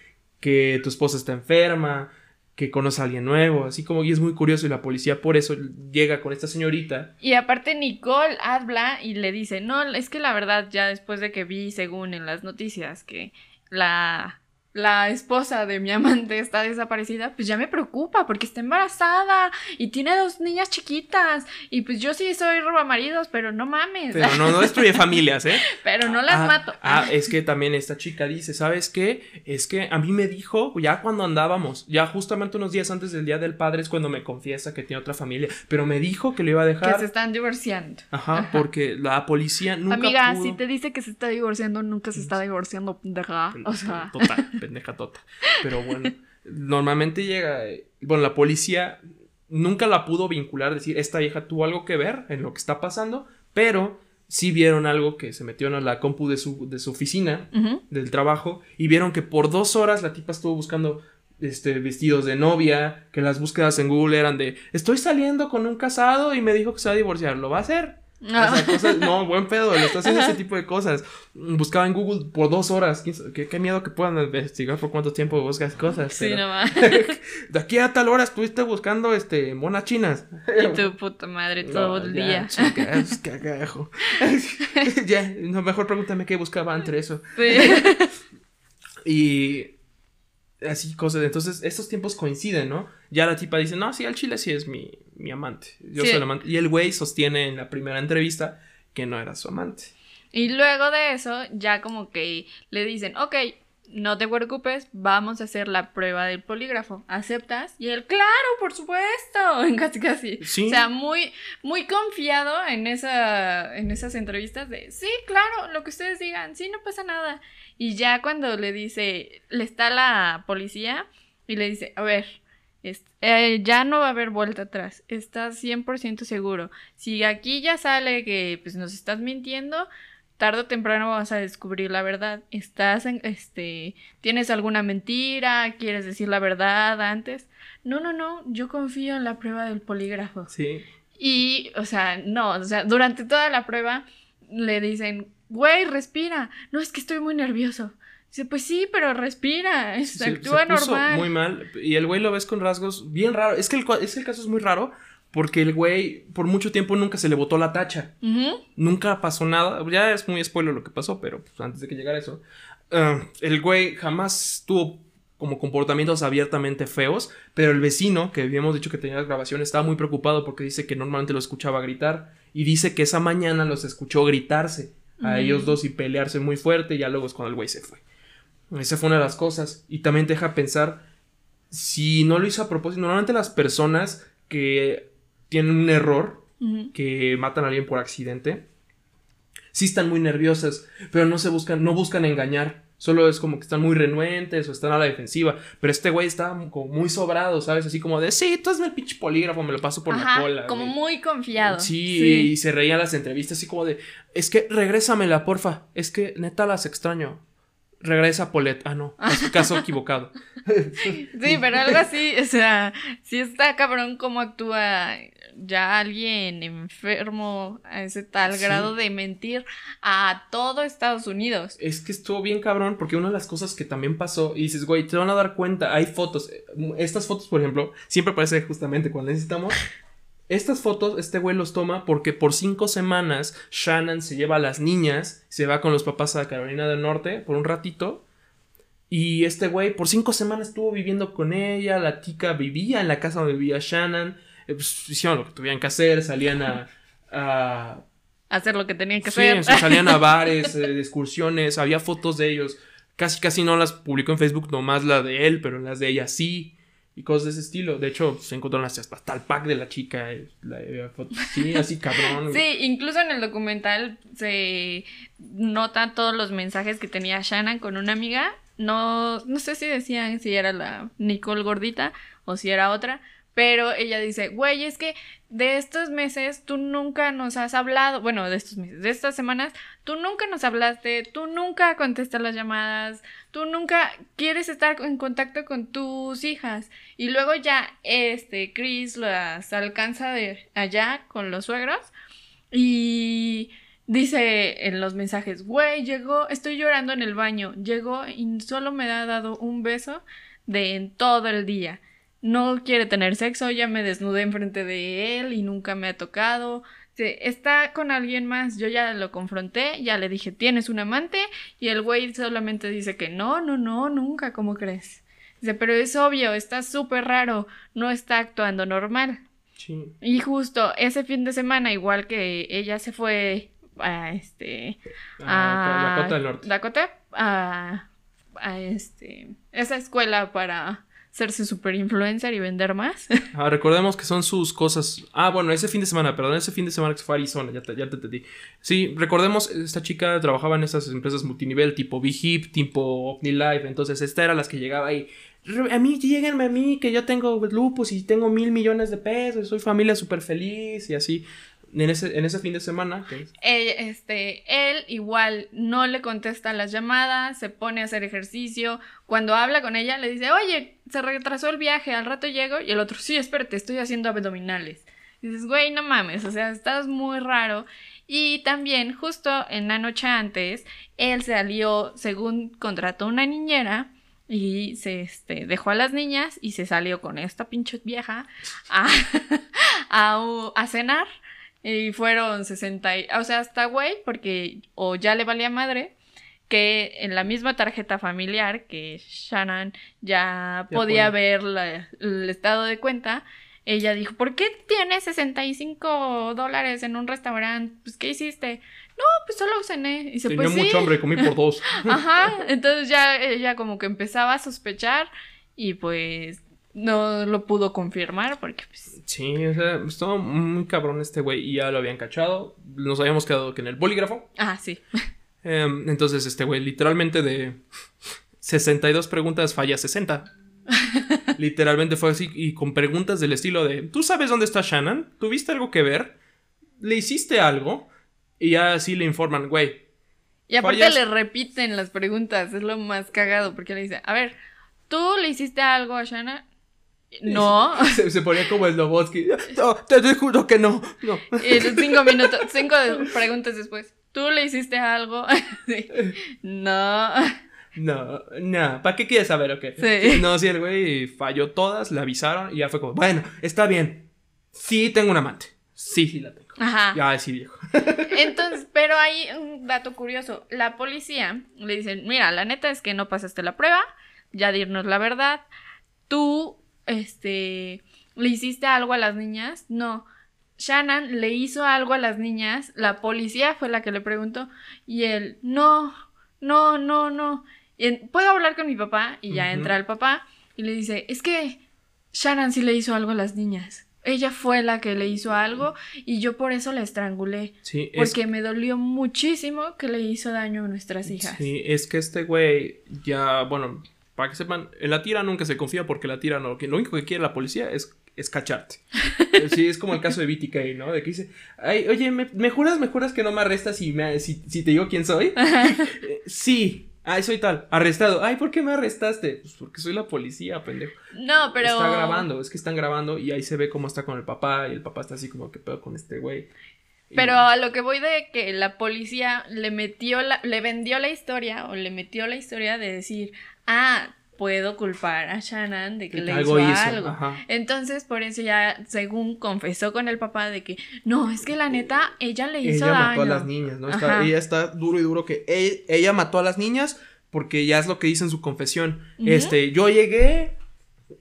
que tu esposa está enferma, que conoce a alguien nuevo, así como y es muy curioso y la policía por eso llega con esta señorita. Y aparte Nicole habla y le dice, no, es que la verdad ya después de que vi, según en las noticias, que la, la esposa de mi amante está desaparecida, pues ya me preocupa porque está embarazada y tiene dos niñas chiquitas. Y pues yo sí soy robamaridos, pero no mames. Pero no, no destruye familias, ¿eh? Pero no las Ah, mato. Ah, es que también esta chica dice, ¿sabes qué? Es que a mí me dijo, ya cuando andábamos, ya justamente unos días antes del Día del Padre es cuando me confiesa que tiene otra familia, pero me dijo que lo iba a que dejar. se están divorciando. Ajá, porque la policía nunca Amiga, pudo- si te dice que se está divorciando, nunca se está divorciando, pendeja. O sea. Total, pendeja tota. Pero bueno, normalmente llega, bueno, la policía nunca la pudo vincular, decir, esta vieja tuvo algo que ver en lo que está pasando, pero sí vieron algo que se metió en la compu de su, de su oficina, del trabajo, y vieron que por dos horas la tipa estuvo buscando este, vestidos de novia, que las búsquedas en Google eran de, estoy saliendo con un casado y me dijo que se va a divorciar, ¿lo va a hacer? O sea, cosas, no, buen pedo, le está haciendo ese tipo de cosas. Buscaba en Google por dos horas. Qué, qué miedo que puedan investigar por cuánto tiempo buscas cosas. Sí, pero- no mames. De aquí a tal hora estuviste buscando este monas chinas. Y tu puta madre todo No, el ya, día. chicas, cagajo. ya, no, mejor pregúntame qué buscaba entre eso. Sí. Y así cosas. Entonces, estos tiempos coinciden, ¿no? Ya la tipa dice, no, sí, al chile sí es mi, mi amante. Yo Sí. soy el amante. Y el güey sostiene en la primera entrevista que no era su amante. Y luego de eso, ya como que le dicen, ok, no te preocupes, vamos a hacer la prueba del polígrafo. ¿Aceptas? Y él, claro, por supuesto. Casi, casi. Sí. O sea, muy, muy confiado en, esa, en esas entrevistas de, sí, claro, lo que ustedes digan, sí, no pasa nada. Y ya cuando le dice, le está la policía y le dice, a ver, es- eh, ya no va a haber vuelta atrás, estás 100% seguro. Si aquí ya sale que pues nos estás mintiendo, tarde o temprano vas a descubrir la verdad. Estás en, este, tienes alguna mentira, quieres decir la verdad antes. No, no, no, yo confío en la prueba del polígrafo. Sí. Y, o sea, no, o sea, durante toda la prueba le dicen, güey, respira. No, es que estoy muy nervioso. Dice, pues sí, pero respira, es- Se- se actúa puso normal. Muy mal. Y el güey lo ves con rasgos bien raros. Es que el, es que el caso es muy raro porque el güey por mucho tiempo nunca se le botó la tacha. Nunca pasó nada. Ya es muy spoiler lo que pasó, pero pues, antes de que llegara eso. ah, el güey jamás tuvo como comportamientos abiertamente feos, pero el vecino, que habíamos dicho que tenía las grabaciones, estaba muy preocupado porque dice que normalmente lo escuchaba gritar y dice que esa mañana los escuchó gritarse a ellos dos y pelearse muy fuerte y ya luego es cuando el güey se fue. Esa fue una de las cosas y también te deja pensar si no lo hizo a propósito. Normalmente las personas que tienen un error que matan a alguien por accidente, sí están muy nerviosas, pero no se buscan, no buscan engañar. Solo es como que están muy renuentes o están a la defensiva. Pero este güey está como muy sobrado, ¿sabes? Así como de, sí, tú hazme el pinche polígrafo, me lo paso por Ajá, la cola. como güey". muy confiado. Sí, y se reía las entrevistas así como de, es que regrésamela, porfa. Es que neta las extraño. Regresa Polet. Ah, no, caso, caso equivocado. Sí, pero algo así, o sea, sí está cabrón cómo actúa ya alguien enfermo a ese tal Sí. grado de mentir a todo Estados Unidos. Es que estuvo bien cabrón porque una de las cosas que también pasó y dices, güey, te van a dar cuenta, hay fotos. eh, Estas fotos, por ejemplo, siempre aparece justamente cuando necesitamos. Estas fotos, este güey los toma porque por cinco semanas Shannon se lleva a las niñas, se va con los papás a Carolina del Norte por un ratito. Y este güey por cinco semanas estuvo viviendo con ella, la chica vivía en la casa donde vivía Shannon. eh, pues, hicieron lo que tuvieran que hacer, salían a- a Hacer lo que tenían que Sí, hacer. sea, salían a bares, eh, de excursiones, había fotos de ellos. Casi, casi no las publicó en Facebook, nomás la de él, pero las de ella sí. Y cosas de ese estilo. De hecho, se encontraron hasta, el pack de la chica. eh, eh, sí, así cabrón. Sí, incluso en el documental se notan todos los mensajes que tenía Shannon con una amiga. No, no sé si decían si era la Nicole gordita o si era otra. Pero ella dice, güey, es que de estos meses tú nunca nos has hablado, bueno, de estos meses, de estas semanas, tú nunca nos hablaste, tú nunca contestas las llamadas, tú nunca quieres estar en contacto con tus hijas. Y luego ya, este, Chris las alcanza de allá con los suegros y dice en los mensajes, güey, llegó, estoy llorando en el baño, llegó y solo me ha dado un beso de en todo el día. No quiere tener sexo, ya me desnudé enfrente de él y nunca me ha tocado. Está con alguien más, yo ya lo confronté, ya le dije, ¿tienes un amante? Y el güey solamente dice que no, no, no, nunca, ¿cómo crees? Dice, pero es obvio, está súper raro, no está actuando normal. Sí. Y justo ese fin de semana, igual que ella se fue a este. Ah, a Dakota del Norte. Dakota, a, a este. Esa escuela para hacerse super influencer y vender más. Ah, recordemos que son sus cosas. Ah, bueno, ese fin de semana, perdón, ese fin de semana que fue a Arizona, ya te, ya te entendí. Sí, recordemos, esta chica trabajaba en esas empresas multinivel, tipo Hip, tipo OmniLife, entonces esta era las que llegaba ahí. "Re- A mí, lleguenme a mí, que yo tengo lupus y tengo mil millones de pesos, soy familia súper feliz y así. En ese, en ese fin de semana, es- Eh, este, él igual no le contesta las llamadas, se pone a hacer ejercicio. Cuando habla con ella, le dice, oye, se retrasó el viaje, al rato llego. Y el otro, sí, espérate, estoy haciendo abdominales. Y dices, güey, no mames, o sea, estás muy raro. Y también, justo en la noche antes, él salió, según contrató una niñera, y se este, dejó a las niñas y se salió con esta pinche vieja a, a, a cenar. Y fueron 60, y- o sea, hasta güey, porque o ya le valía madre, que en la misma tarjeta familiar que Shannon ya, Ya podía ver la- el estado de cuenta, ella dijo, ¿por qué tienes 65 dólares en un restaurante? Pues, ¿qué hiciste? No, pues solo cené. Y dice, Tenía pues sí. mucho hambre, comí por dos. Ajá, entonces ya ella como que empezaba a sospechar y pues no lo pudo confirmar porque pues... Sí, o sea, estaba muy cabrón este güey y ya lo habían cachado. Nos habíamos quedado que en el bolígrafo. Ah, sí. Em, entonces, este güey, literalmente de 62 preguntas falla 60. literalmente fue así y con preguntas del estilo de, ¿tú sabes dónde está Shannon? ¿Tuviste algo que ver? ¿Le hiciste algo? Y ya así le informan, güey. Y aparte Fallas- le repiten las preguntas, es lo más cagado porque le dice, a ver, ¿tú le hiciste algo a Shanna? No. Se, se ponía como Slobotsky. No, te, te juro que no. No. Y cinco minutos, cinco preguntas después, ¿tú le hiciste algo? Sí. No. No, no. ¿Para qué quieres saber o qué? Sí. No, sí, el güey falló todas, le avisaron y ya fue como, bueno, está bien. Sí, tengo un amante. Sí, sí la tengo. Ajá. Ya, sí, viejo. Entonces, pero hay un dato curioso. La policía le dice, mira, la neta es que no pasaste la prueba, ya dirnos la verdad. Tú, este, le hiciste algo a las niñas. No. Shannon le hizo algo a las niñas. La policía fue la que le preguntó. Y él, no, no, no, no. Y en- ¿Puedo hablar con mi papá? Y ya entra el papá y le dice, es que Shannon sí le hizo algo a las niñas. Ella fue la que le hizo algo y yo por eso la estrangulé. Sí, es, Porque me dolió muchísimo que le hizo daño a nuestras hijas. sí, es que este güey ya, bueno, para que sepan, en la tira nunca se confía porque la tira no, que lo único que quiere la policía es, es cacharte. Sí, es como el caso de BTK, ¿no? De que dice, ay, oye, ¿me, me juras, me juras que no me arrestas si, me, si, si te digo quién soy? Eh, sí. Ay, soy tal. Arrestado. Ay, ¿por qué me arrestaste? Pues porque soy la policía, pendejo. No, pero. Está grabando, es que están grabando y ahí se ve cómo está con el papá y el papá está así como que pedo con este güey. Y- Pero a lo que voy de que la policía le metió la, le vendió la historia o le metió la historia de decir, ah, puedo culpar a Shannon de que le algo hizo, hizo, algo. ajá. Entonces, por eso ya, según confesó con el papá de que, no, es que la neta, ella le hizo ella daño. mató a las niñas, ¿no? Está- ella está duro y duro que e- ella, mató a las niñas porque ya es lo que dice en su confesión. Este, yo llegué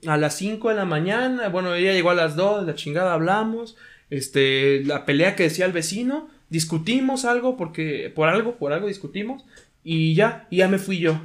a las 5 de la mañana, bueno, ella llegó a las 2, la chingada hablamos, este, la pelea que decía el vecino, discutimos algo porque, por algo, por algo discutimos y ya, y ya me fui yo.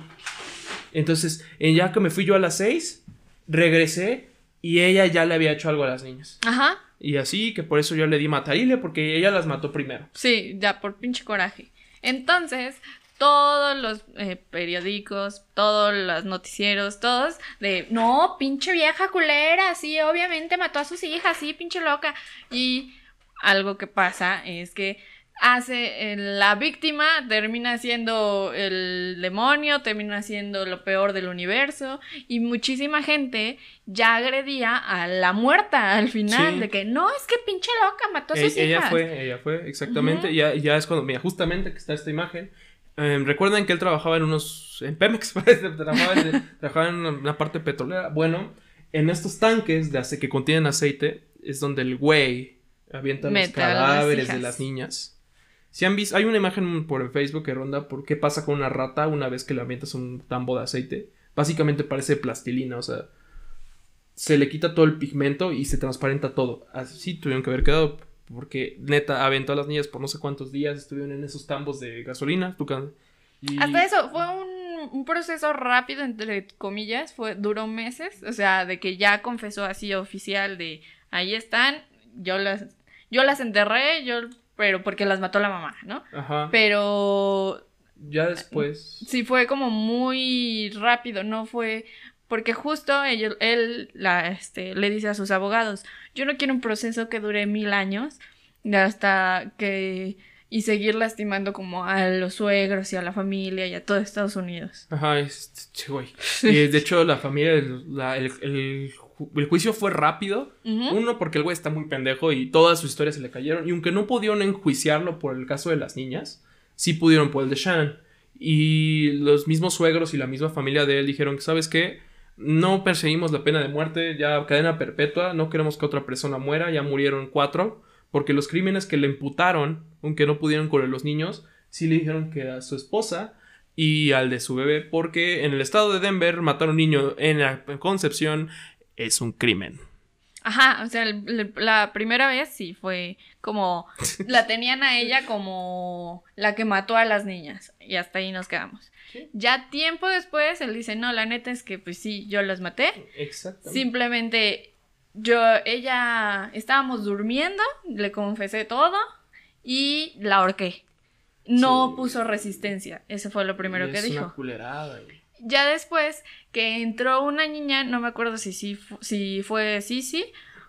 Entonces, ya que me fui yo a las 6, regresé y ella ya le había hecho algo a las niñas. Ajá. Y así que por eso yo le di matarile porque ella las mató primero. Sí, ya por pinche coraje. Entonces, todos los eh, periódicos, todos los noticieros, todos de, no, pinche vieja culera, sí, obviamente mató a sus hijas, sí, pinche loca. Y algo que pasa es que hace, eh, la víctima termina siendo el demonio, termina siendo lo peor del universo y muchísima gente ya agredía a la muerta al final Sí. de que no, es que pinche loca mató a E- sus ella hijas. fue, ella fue, exactamente. Ujú. ya, ya es cuando, mira, justamente que está esta imagen. em, Recuerden que él trabajaba en unos, en Pemex, trabajaba, en, trabajaba en una, una parte petrolera. Bueno, en estos tanques de que contienen aceite es donde el güey avienta los cadáveres de las niñas. Si han visto, hay una imagen por Facebook que ronda por qué pasa con una rata una vez que le avientas un tambo de aceite. Básicamente parece plastilina, o sea, se le quita todo el pigmento y se transparenta todo. Así tuvieron que haber quedado porque neta aventó las niñas por no sé cuántos días, estuvieron en esos tambos de gasolina. y- Hasta eso, fue un, un proceso rápido, entre comillas, fue, duró meses, o sea, de que ya confesó así oficial de, ahí están, yo las, yo las enterré, yo, pero porque las mató la mamá, ¿no? Ajá. Pero ya después. sí fue como muy rápido, no fue, porque justo él la, este, le dice a sus abogados, yo no quiero un proceso que dure mil años, hasta que... Y seguir lastimando como a los suegros y a la familia y a todo Estados Unidos. Ajá, es, che, güey. Y de hecho, la familia, la- el- el ju- el juicio fue rápido. Uno, porque el güey está muy pendejo y todas sus historias se le cayeron. Y aunque no pudieron enjuiciarlo por el caso de las niñas, sí pudieron por el de Shannon. Y los mismos suegros y la misma familia de él dijeron que, ¿sabes qué? No perseguimos la pena de muerte, ya cadena perpetua, no queremos que otra persona muera, ya murieron cuatro, porque los crímenes que le imputaron, aunque no pudieron con los niños, sí le dijeron que a su esposa y al de su bebé, porque en el estado de Denver matar a un niño en la concepción es un crimen. Ajá, o sea, el- la primera vez sí fue como, la tenían a ella como la que mató a las niñas y hasta ahí nos quedamos. Sí. Ya tiempo después, él dice, no, la neta es que pues sí, yo las maté. Exactamente. Simplemente yo, ella, estábamos durmiendo, le confesé todo y la ahorqué. No Sí. puso resistencia, eso fue lo primero que dijo. una culerada. Ya después que entró una niña, no me acuerdo si, fu- si fue Sisi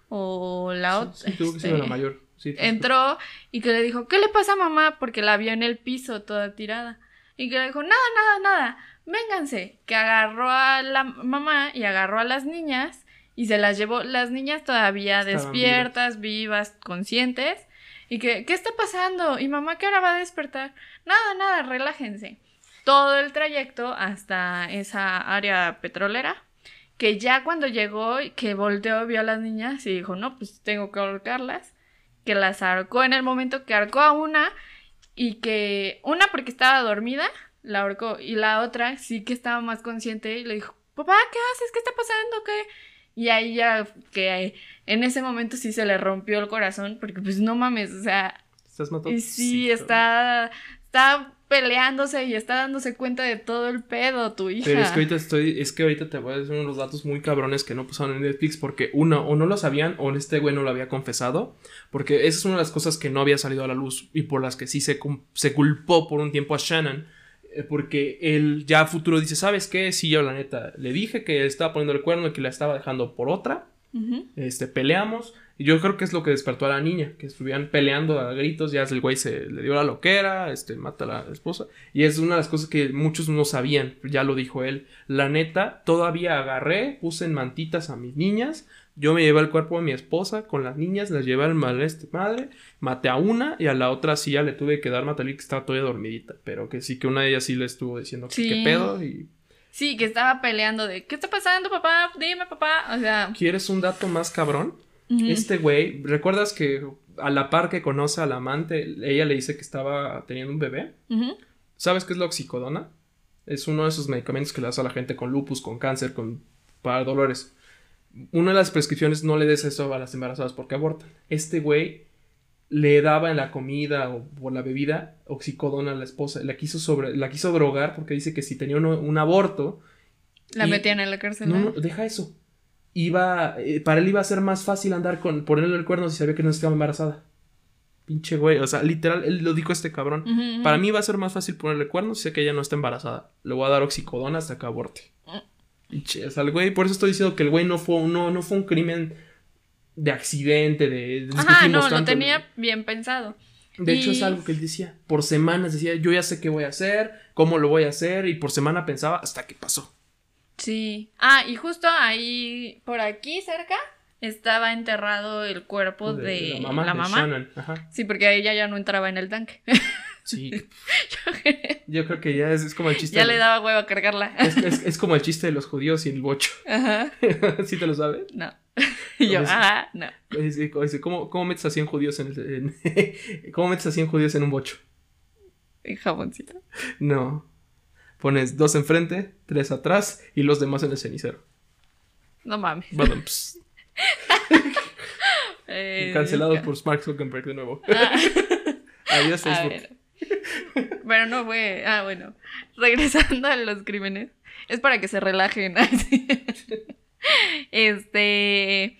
o la otra. Sí, sí, tuvo que ser la mayor. Sí, pues, entró y que le dijo, ¿qué le pasa a mamá? Porque la vio en el piso toda tirada. Y que le dijo, nada, nada, nada, vénganse. Que agarró a la mamá y agarró a las niñas y se las llevó. Las niñas todavía Estaban despiertas, vivas, conscientes. Y que, ¿qué está pasando? ¿Y mamá qué hora va a despertar? Nada, nada, relájense. Todo el trayecto hasta esa área petrolera. Que ya cuando llegó, y que volteó, vio a las niñas y dijo, no, pues tengo que ahorcarlas que las ahorcó en el momento que ahorcó a una y que una porque estaba dormida, la ahorcó y la otra sí que estaba más consciente y le dijo, papá, ¿qué haces? ¿Qué está pasando? ¿Qué? Y ahí ya que en ese momento sí se le rompió el corazón porque pues no mames, o sea, ¿Estás matando? y sí, está, está peleándose y está dándose cuenta de todo el pedo, tu hija. Pero es que ahorita estoy, es que ahorita te voy a decir unos datos muy cabrones que no pasaron en Netflix porque uno, o no lo sabían o este güey no lo había confesado, porque esa es una de las cosas que no había salido a la luz y por las que sí se, se culpó por un tiempo a Shannon, eh, porque él ya a futuro dice, ¿sabes qué? Sí, yo la neta le dije que estaba poniendo el cuerno y que la estaba dejando por otra, Este, peleamos. Y yo creo que es lo que despertó a la niña, que estuvieran peleando a gritos, ya el güey se le dio la loquera, este, mata a la esposa. Y es una de las cosas que muchos no sabían, ya lo dijo él. La neta, todavía agarré, puse en mantitas a mis niñas, yo me llevé el cuerpo de mi esposa con las niñas, las llevé al mal este madre, maté a una y a la otra sí ya le tuve que dar matalí que estaba todavía dormidita, pero que sí que una de ellas sí le estuvo diciendo que qué pedo y... Sí, que estaba peleando de, ¿qué está pasando, papá? Dime, papá. O sea, ¿Quieres un dato más cabrón? Este güey, ¿recuerdas que a la par que conoce al amante, ella le dice que estaba teniendo un bebé? ¿Sabes qué es la oxicodona? Es uno de esos medicamentos que le das a la gente con lupus, con cáncer, con para dolores. Una de las prescripciones no le des eso a las embarazadas porque abortan. Este güey le daba en la comida o por la bebida oxicodona a la esposa. La quiso sobre, la quiso drogar porque dice que si tenía un, un aborto, La metían en la cárcel. no, no, deja eso. Iba, eh, para él iba a ser más fácil andar con ponerle el cuerno si sabía que no estaba embarazada. Pinche güey, o sea, literal, él lo dijo este cabrón. Para mí va a ser más fácil ponerle cuerno si sé que ella no está embarazada. Le voy a dar oxicodona hasta que aborte. Pinche, o sea, el güey, por eso estoy diciendo que el güey no fue, no, no fue un crimen de accidente, de... Ajá, no, lo tanto. tenía bien pensado. De hecho, es algo que él decía. Por semanas decía, yo ya sé qué voy a hacer, cómo lo voy a hacer, y por semana pensaba hasta que pasó. Sí. Ah, y justo ahí, por aquí cerca, estaba enterrado el cuerpo de, la mamá. de Shannon. Ajá. Sí, porque ella ya no entraba en el tanque. Sí. Yo creo que ya es, es como el chiste. ya de- le daba huevo a cargarla. es, es- es como el chiste de los judíos y el bocho. Ajá. ¿Sí te lo sabes? No. Y yo, Pues- ajá, no. Es- ¿Cómo, ¿Cómo metes a 100 judíos en, el- en- ¿Cómo metes a 100 judíos en un bocho? En jaboncito. No. Pones dos enfrente, tres atrás y los demás en el cenicero. No mames. Badumps. Eh, Cancelados ca- por Mark Zuckerberg de nuevo. Ah, Adiós Facebook. Pero no fue. Ah, bueno. Regresando a los crímenes. Es para que se relajen. Este.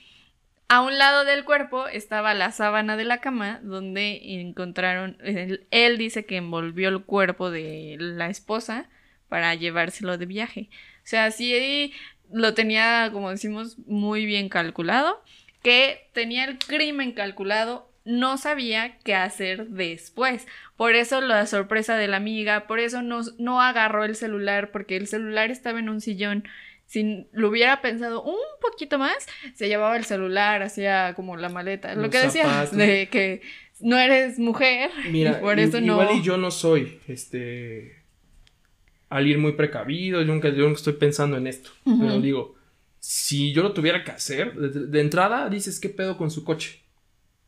A un lado del cuerpo estaba la sábana de la cama donde encontraron. Él, dice que envolvió el cuerpo de la esposa para llevárselo de viaje. O sea, sí lo tenía, como decimos, muy bien calculado. Que tenía el crimen calculado, no sabía qué hacer después. Por eso la sorpresa de la amiga, por eso no, no agarró el celular, porque el celular estaba en un sillón. Si lo hubiera pensado un poquito más, se llevaba el celular, hacía como la maleta. Lo que decías, de que no eres mujer Mira, y por eso no. igual y yo no soy, este, alguien muy precavido, yo nunca, yo nunca estoy pensando en esto, pero digo, si yo lo tuviera que hacer, de, de entrada dices, ¿qué pedo con su coche?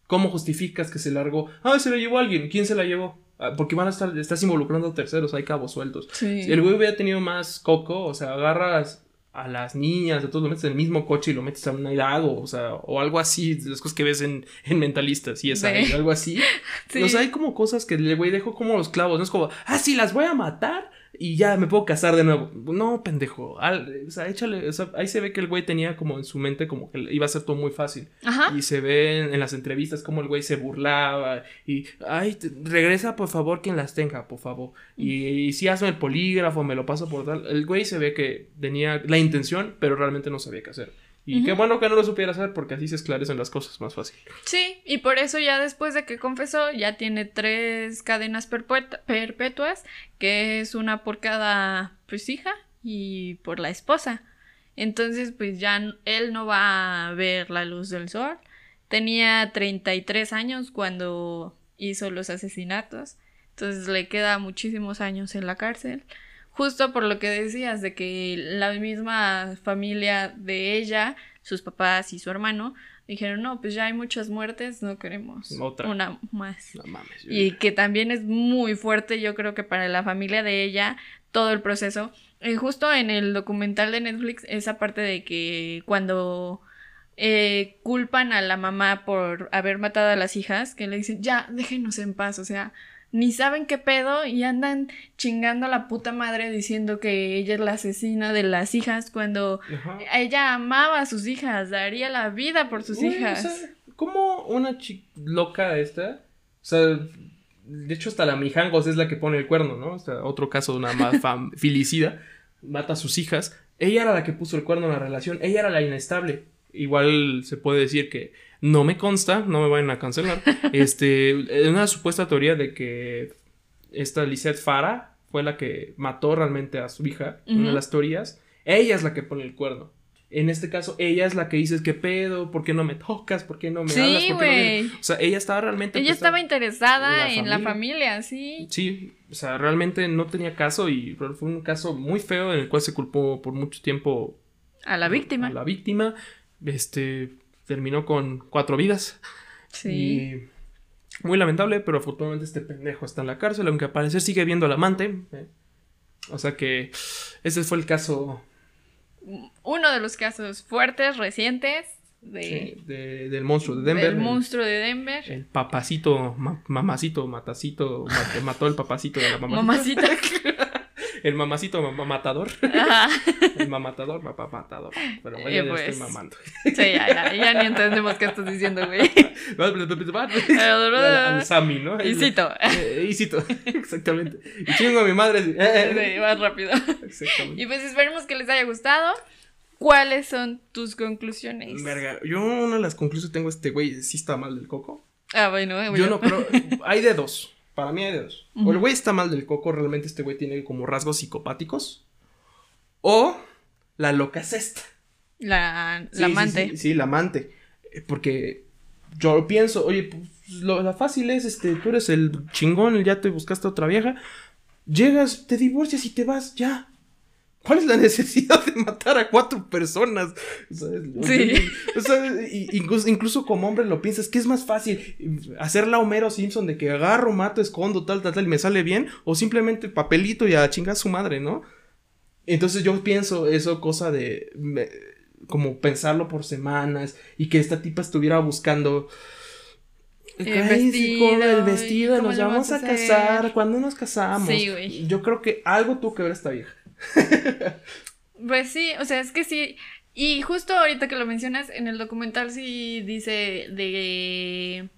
¿Cómo justificas que se largó? Ah, se la llevó alguien, ¿quién se la llevó? Ah, Porque van a estar, estás involucrando a terceros, hay cabos sueltos. Sí. Si el güey hubiera tenido más coco, o sea, agarras a las niñas, a todos lo metes en el mismo coche y lo metes a un lago, o sea, o algo así, las cosas que ves en, en mentalistas, y es Sí. ahí, algo así. Sí. O sea, hay como cosas que el güey dejó como los clavos, no es como, ah, sí, las voy a matar y ya me puedo casar de nuevo. No, pendejo. Al- o sea, échale, o sea, ahí se ve que el güey tenía como en su mente como que iba a ser todo muy fácil. Ajá. Y se ve en, en las entrevistas como el güey se burlaba y, ay, te- regresa por favor quien las tenga, por favor. Y, y si hazme el polígrafo, me lo paso por tal. El güey se ve que tenía la intención, pero realmente no sabía qué hacer. Y qué bueno que no lo supiera hacer porque así se esclarecen las cosas más fácil. Sí, y por eso ya después de que confesó, ya tiene tres cadenas perpetuas, que es una por cada pues hija y por la esposa. Entonces, pues ya él no va a ver la luz del sol. Tenía 33 años cuando hizo los asesinatos. Entonces le queda muchísimos años en la cárcel. Justo por lo que decías, de que la misma familia de ella, sus papás y su hermano, dijeron, no, pues ya hay muchas muertes, no queremos Otra. una más. No mames. Y que también es muy fuerte, yo creo que para la familia de ella, todo el proceso. Y justo en el documental de Netflix, esa parte de que cuando eh, culpan a la mamá por haber matado a las hijas, que le dicen, ya, déjenos en paz, o sea, ni saben qué pedo y andan chingando a la puta madre diciendo que ella es la asesina de las hijas cuando Ajá. ella amaba a sus hijas, daría la vida por sus hijas. O sea, ¿Cómo una chica loca esta? O sea, de hecho hasta la Mijangos es la que pone el cuerno, ¿no? O sea, otro caso de una filicida, mata a sus hijas. Ella era la que puso el cuerno en la relación, ella era la inestable. Igual se puede decir que no me consta, no me vayan a cancelar. Este, una supuesta teoría de que esta Lisette Farah fue la que mató realmente a su hija, una de las teorías. Ella es la que pone el cuerno. En este caso, ella es la que dice, ¿qué pedo? ¿Por qué no me tocas? ¿Por qué no me hablas? Sí, ¿Por qué no me-?" güey. O sea, ella estaba realmente... Ella estaba interesada la en la familia. familia, sí. Sí, o sea, realmente no tenía caso y fue un caso muy feo en el cual se culpó por mucho tiempo A la víctima. a la víctima. Este, terminó con cuatro vidas. Sí. Y muy lamentable, pero afortunadamente este pendejo está en la cárcel, aunque al parecer sigue viendo al amante. ¿eh? O sea que ese fue el caso Uno de los casos fuertes, recientes, de, sí, de- del monstruo de Denver. del el- monstruo de Denver. El, papacito, ma- mamacito, matacito, mató el papacito de la mamacita. Mamacita. El mamacito ma- matador. Ajá. El mamatador, papá matador. Pero bueno, Eh, ya pues. estoy mamando. Sí, ya, ya, ya ni entendemos qué estás diciendo, güey. Al Sammy, ¿no? Y cito. Eh, y cito, exactamente. Y chingo a mi madre. sí. Eh, Sí, más rápido. Exactamente. Y pues esperemos que les haya gustado. ¿Cuáles son tus conclusiones? Verga, yo una de las conclusiones tengo este güey, sí está mal del coco. Ah, bueno, eh, Yo bueno. no creo, hay de dos. Para mí hay de dos. O el güey está mal del coco, realmente este güey tiene como rasgos psicopáticos. O la loca es esta. La, Sí, la sí, amante. Sí, sí, la amante. Eh, Porque yo pienso, oye, pues lo, la fácil es, este, tú eres el chingón, ya te buscaste a otra vieja. Llegas, te divorcias y te vas, ya. ¿Cuál es la necesidad de matar a cuatro personas? O sea, es- Sí. o sea, y- incluso, incluso como hombre lo piensas, que es más fácil hacerla Homero Simpson de que agarro, mato, escondo, tal, tal, tal, y me sale bien, o simplemente papelito y a chingar a su madre, ¿no? Entonces yo pienso eso, cosa de me- como pensarlo por semanas y que esta tipa estuviera buscando El vestido, con el y vestido, cómo nos vamos a a hacer. casar, ¿cuándo nos casamos? Sí, güey. Yo creo que algo tuvo que ver esta vieja. Pues sí, o sea, es que sí. Y justo ahorita que lo mencionas, en el documental sí dice de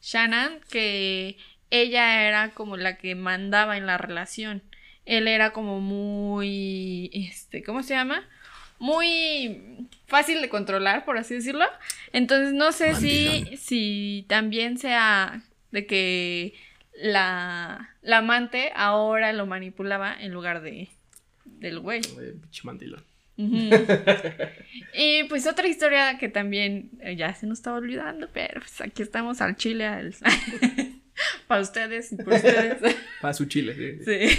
Shannon que ella era como la que mandaba en la relación. Él era como muy, este, ¿cómo se llama? Muy fácil de controlar, por así decirlo. Entonces no sé si, si también sea de que la, la amante ahora lo manipulaba en lugar de del güey. Pinche mandilón. Y pues otra historia que también eh, ya se nos estaba olvidando, pero pues aquí estamos al chile, al- para ustedes y por ustedes. Para su chile. sí. Sí.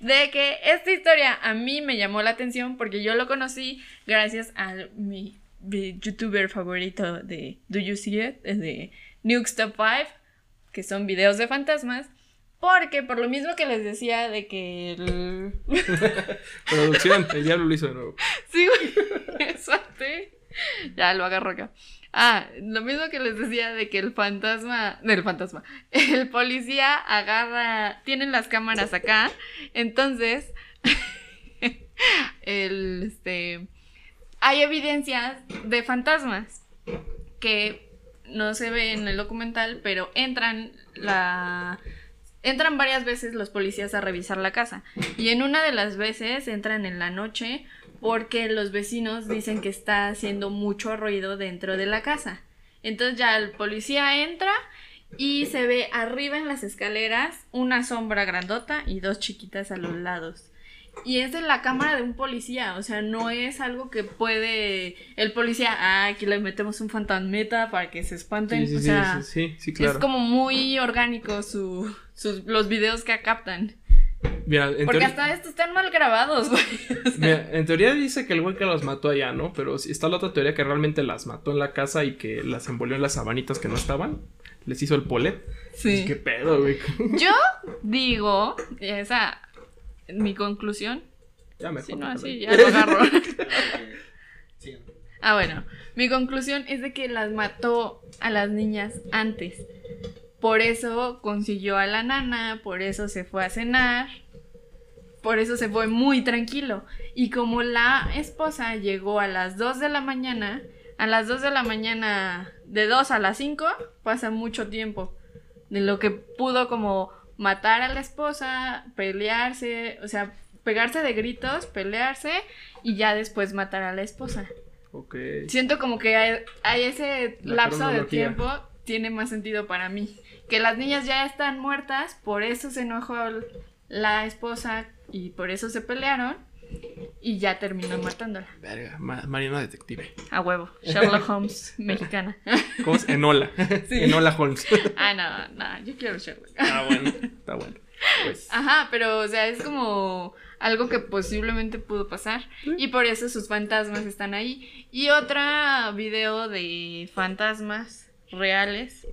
De que esta historia a mí me llamó la atención porque yo lo conocí gracias a mi, mi youtuber favorito de Do You See It? De Nukes Top 5, que son videos de fantasmas. Porque por lo mismo que les decía de que el... Producción, el diablo lo hizo de nuevo. Sí, güey. Suerte. Ya lo agarro acá. Ah, lo mismo que les decía de que el fantasma, del fantasma, el policía agarra, tienen las cámaras acá, entonces, el, este, hay evidencias de fantasmas que no se ve en el documental, pero entran la, entran varias veces los policías a revisar la casa y en una de las veces entran en la noche porque los vecinos dicen que está haciendo mucho ruido dentro de la casa. Entonces ya el policía entra y se ve arriba en las escaleras una sombra grandota y dos chiquitas a los lados. Y es de la cámara de un policía, o sea, no es algo que puede el policía, ah, aquí le metemos un fantasmeta para que se espanten, Sí, sí, o sea, sí, claro. es como muy orgánico su, sus, los videos que captan. Mira, en Porque hasta estos están mal grabados, güey. O sea, Mira, en teoría dice que el güey que las mató allá, ¿no? Pero está la otra teoría que realmente las mató en la casa y que las envolvió en las sabanitas que no estaban. Les hizo el polet. sí. ¿Qué pedo, güey? Yo digo, esa, mi conclusión, ya mejor. si no así ya lo agarro. Sí. Ah, bueno, mi conclusión es de que las mató a las niñas antes. Por eso consiguió a la nana, por eso se fue a cenar, por eso se fue muy tranquilo. Y como la esposa llegó a las 2 de la mañana, a las 2 de la mañana, de 2 a las 5, pasa mucho tiempo. De lo que pudo como matar a la esposa, pelearse, o sea, pegarse de gritos, pelearse y ya después matar a la esposa. Ok. Siento como que hay, hay ese La lapso de tiempo, tiene más sentido para mí. Que las niñas ya están muertas, por eso se enojó la esposa y por eso se pelearon y ya terminó matándola. Verga, Ma- Mariana Detective. A huevo, Sherlock Holmes mexicana. ¿Cómo es? Enola. Sí. Enola Holmes. Ah, no, no, yo quiero Sherlock. Está bueno. Está bueno. Pues. Ajá, pero o sea, es como algo que posiblemente pudo pasar y por eso sus fantasmas están ahí. Y otra video de fantasmas reales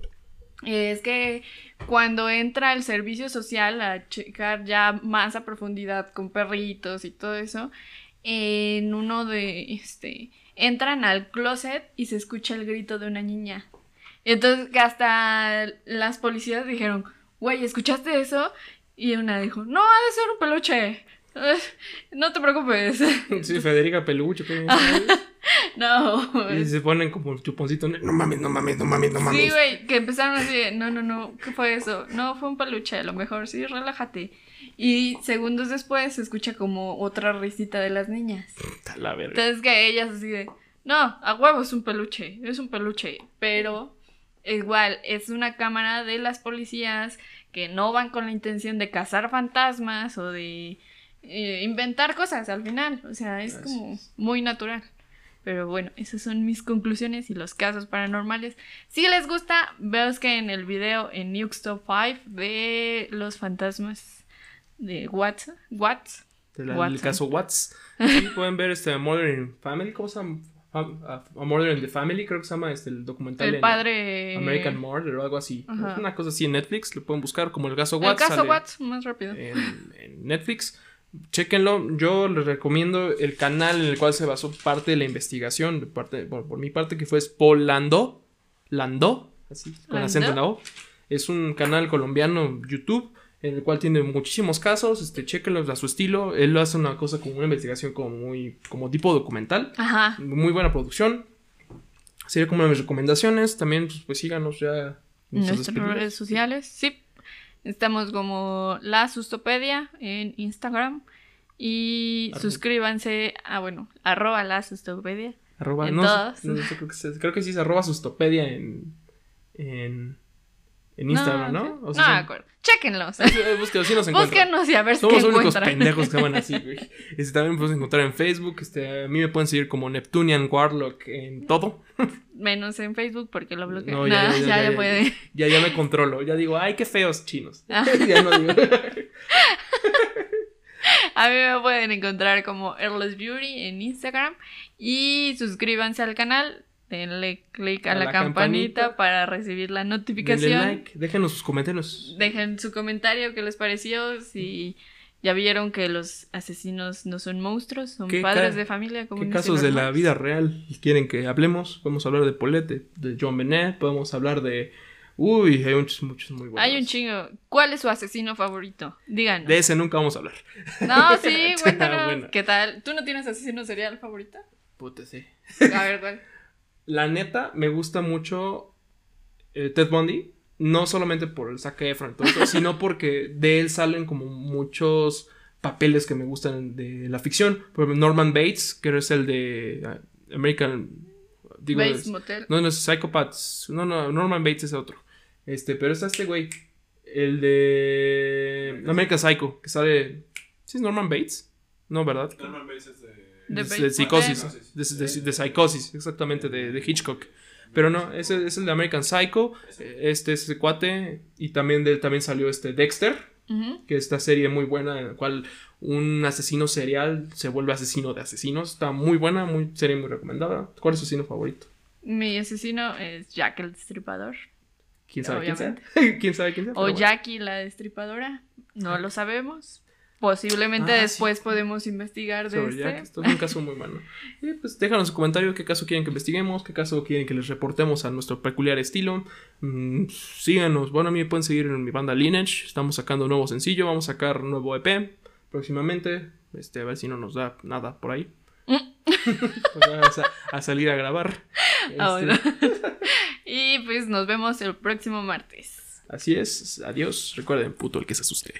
es que cuando entra el servicio social a checar ya más a profundidad con perritos y todo eso, en uno de este entran al closet y se escucha el grito de una niña. Entonces hasta las policías dijeron, güey, ¿escuchaste eso? Y una dijo, no, ha de ser un peluche. No te preocupes. Sí, Federica Peluche. No. Y se ponen como el chuponcito. No mames, no mames, no mames, no mames. Sí, güey, que empezaron así, de, no, no, no, ¿qué fue eso? No, fue un peluche, a lo mejor, sí, relájate. Y segundos después se escucha como otra risita de las niñas. La verga. Entonces que ellas así de, no, a huevo es un peluche, es un peluche, pero igual es una cámara de las policías que no van con la intención de cazar fantasmas o de eh, inventar cosas al final, o sea, es como muy natural. Pero bueno, esas son mis conclusiones y los casos paranormales. Si les gusta, veos que en el video en Nukes Top 5 de los fantasmas de Watts, Watts, De la- el caso Watts. Sí, pueden ver este in Family. ¿Cómo se llama? A, A Murder in the Family, creo que se llama este, el documental. el en padre... American Murder o algo así. Ajá. Una cosa así en Netflix. Lo pueden buscar como el caso El Watts. caso Watts, más rápido. En, en Netflix. Chéquenlo. Yo les recomiendo el canal en el cual se basó parte de la investigación. de parte, por, por mi parte, que fue es Paul Lando. Lando. Así, con Lando. acento en la O. Es un canal colombiano YouTube en el cual tiene muchísimos casos, este, chéquenlos a su estilo, él lo hace una cosa como una investigación como muy, como tipo documental, Ajá. muy buena producción, sería como una de mis recomendaciones, también pues, pues síganos ya en nuestras redes sociales, sí. Estamos como La Sustopedia en Instagram. Y Arroba. suscríbanse a, bueno, arroba La Sustopedia. Arroba, en no, todas. no, no sé, creo, que se- creo que sí es arroba sustopedia en, en, en Instagram, ¿no? sí. O no sea, me son- acuerdo. Chéquenlos. Eh, búsquenlos, sí nos encuentran. Búsquenos y a ver Somos qué los únicos pendejos que van así, güey. Este, también puedes encontrar en Facebook. Este, a mí me pueden seguir como Neptunian Warlock en todo. Menos en Facebook porque lo bloqueé. No, No, ya, ya, ya, ya, ya, ya. puede. Ya, ya me controlo. Ya digo, ay, qué feos chinos. Ah. ya no digo. A mí me pueden encontrar como Earless Beauty en Instagram. Y suscríbanse al canal. Denle click a, A la, la campanita, campanita. para recibir la Denle notificación. like, déjenos sus comentarios. Dejen su comentario qué les pareció, si ya vieron que los asesinos no son monstruos, son ¿Qué padres de familia como ¿Qué casos de la vida real quieren que hablemos? Podemos hablar de Paulette, de, John Bennett, podemos hablar de... Uy, hay muchos, muchos muy buenos. Hay un chingo. ¿Cuál es su asesino favorito? Díganos. De ese nunca vamos a hablar. No, sí, cuéntanos. buena. ¿Qué tal? ¿Tú no tienes asesino serial favorito? Puta, sí. A ver. La neta, me gusta mucho eh, Ted Bundy. No solamente por el y todo eso, sino porque de él salen como muchos papeles que me gustan de la ficción. Por ejemplo, Norman Bates, que es el de ah, American... Digo, Bates es- Motel. no, no es Psychopaths. No, no, Norman Bates es otro. Este, pero está este güey. El de American Psycho, que sale... ¿Sí es Norman Bates? No, ¿verdad? Norman Bates es de. De De, psicosis. De, de- psicosis, exactamente, de, Hitchcock. Pero no, ese es el de American Psycho. Este es ese cuate. Y también, de, también salió este Dexter, Ujú. que es esta serie muy buena en la cual un asesino serial se vuelve asesino de asesinos. Está muy buena, muy serie muy recomendada. ¿Cuál es su asesino favorito? Mi asesino es Jack el Destripador. ¿Quién sabe quién? Obviamente. ¿Quién sabe quién sea? O bueno. Jackie la Destripadora. No lo sabemos. Posiblemente Ah, sí. después podemos investigar de Sobre este. Esto es un caso muy bueno. Y pues déjanos en comentarios qué caso quieren que investiguemos, qué caso quieren que les reportemos a nuestro peculiar estilo. Mm, síganos, bueno, a mí me pueden seguir en mi banda Lineage, estamos sacando un nuevo sencillo, vamos a sacar un nuevo EP próximamente, este, a ver si no nos da nada por ahí. Pues vamos a, a salir a grabar. Ah, Este, y pues nos vemos el próximo martes. Así es, adiós, recuerden, puto el que se asuste.